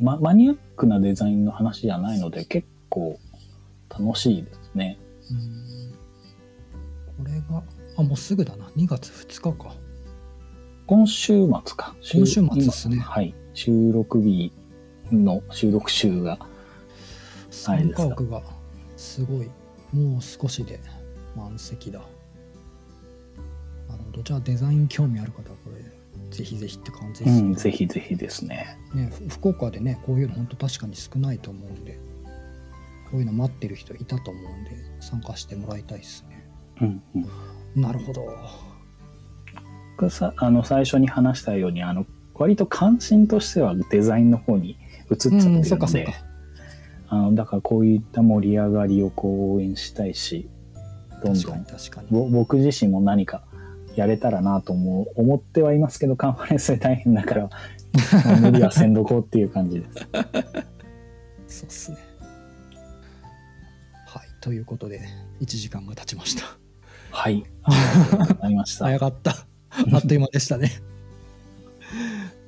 Speaker 2: ま、マニアックなデザインの話じゃないので結構楽しいですね。
Speaker 1: これが、あ、もうすぐだな。2月2日か。
Speaker 2: 今週末か。
Speaker 1: 今週末ですね。
Speaker 2: はい。収録日の収録週が。
Speaker 1: 参加枠がすごい。もう少しで満席だ。なるほど。じゃあデザイン興味ある方はこれ、ぜひぜひって感じですね。
Speaker 2: うん、ぜひぜひですね。
Speaker 1: ね、福岡でね、こういうの本当確かに少ないと思うんで、こういうの待ってる人いたと思うんで、参加してもらいたいですね。
Speaker 2: うん、うん。
Speaker 1: なるほど。
Speaker 2: さあの最初に話したようにあの割と関心としてはデザインの方に移っちゃってるので、あのだからこういった盛り上がりをこう応援したいしどんどん僕自身も何かやれたらなと思思ってはいますけどカンファレンスで大変だから 無理はせんどこうっていう感じです。
Speaker 1: そうっすね。はいということで1時間が経ちました。
Speaker 2: はい。ありがとうございました。
Speaker 1: 早かった。あっという間でしたね。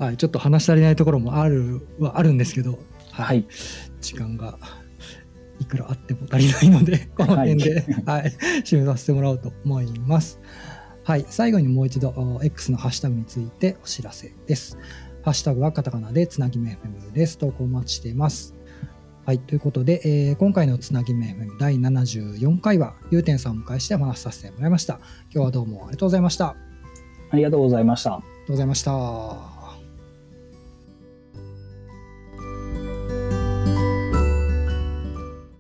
Speaker 1: はい、ちょっと話し足りないところもあるはあるんですけど、
Speaker 2: はい、
Speaker 1: 時間がいくらあっても足りないので、この辺で、はい、はい、締めさせてもらおうと思います。はい、最後にもう一度、X のハッシュタグについてお知らせです。ハッシュタグはカタカナでつなぎめ FM です。投稿お待ちしています。はい、ということで、えー、今回のつなぎめ FM 第74回は、ゆうてんさんをお迎えしてお話しさせてもらいました。今日はどうもありがとうございました。
Speaker 2: ありがとうございました。あ
Speaker 1: りがとうございました。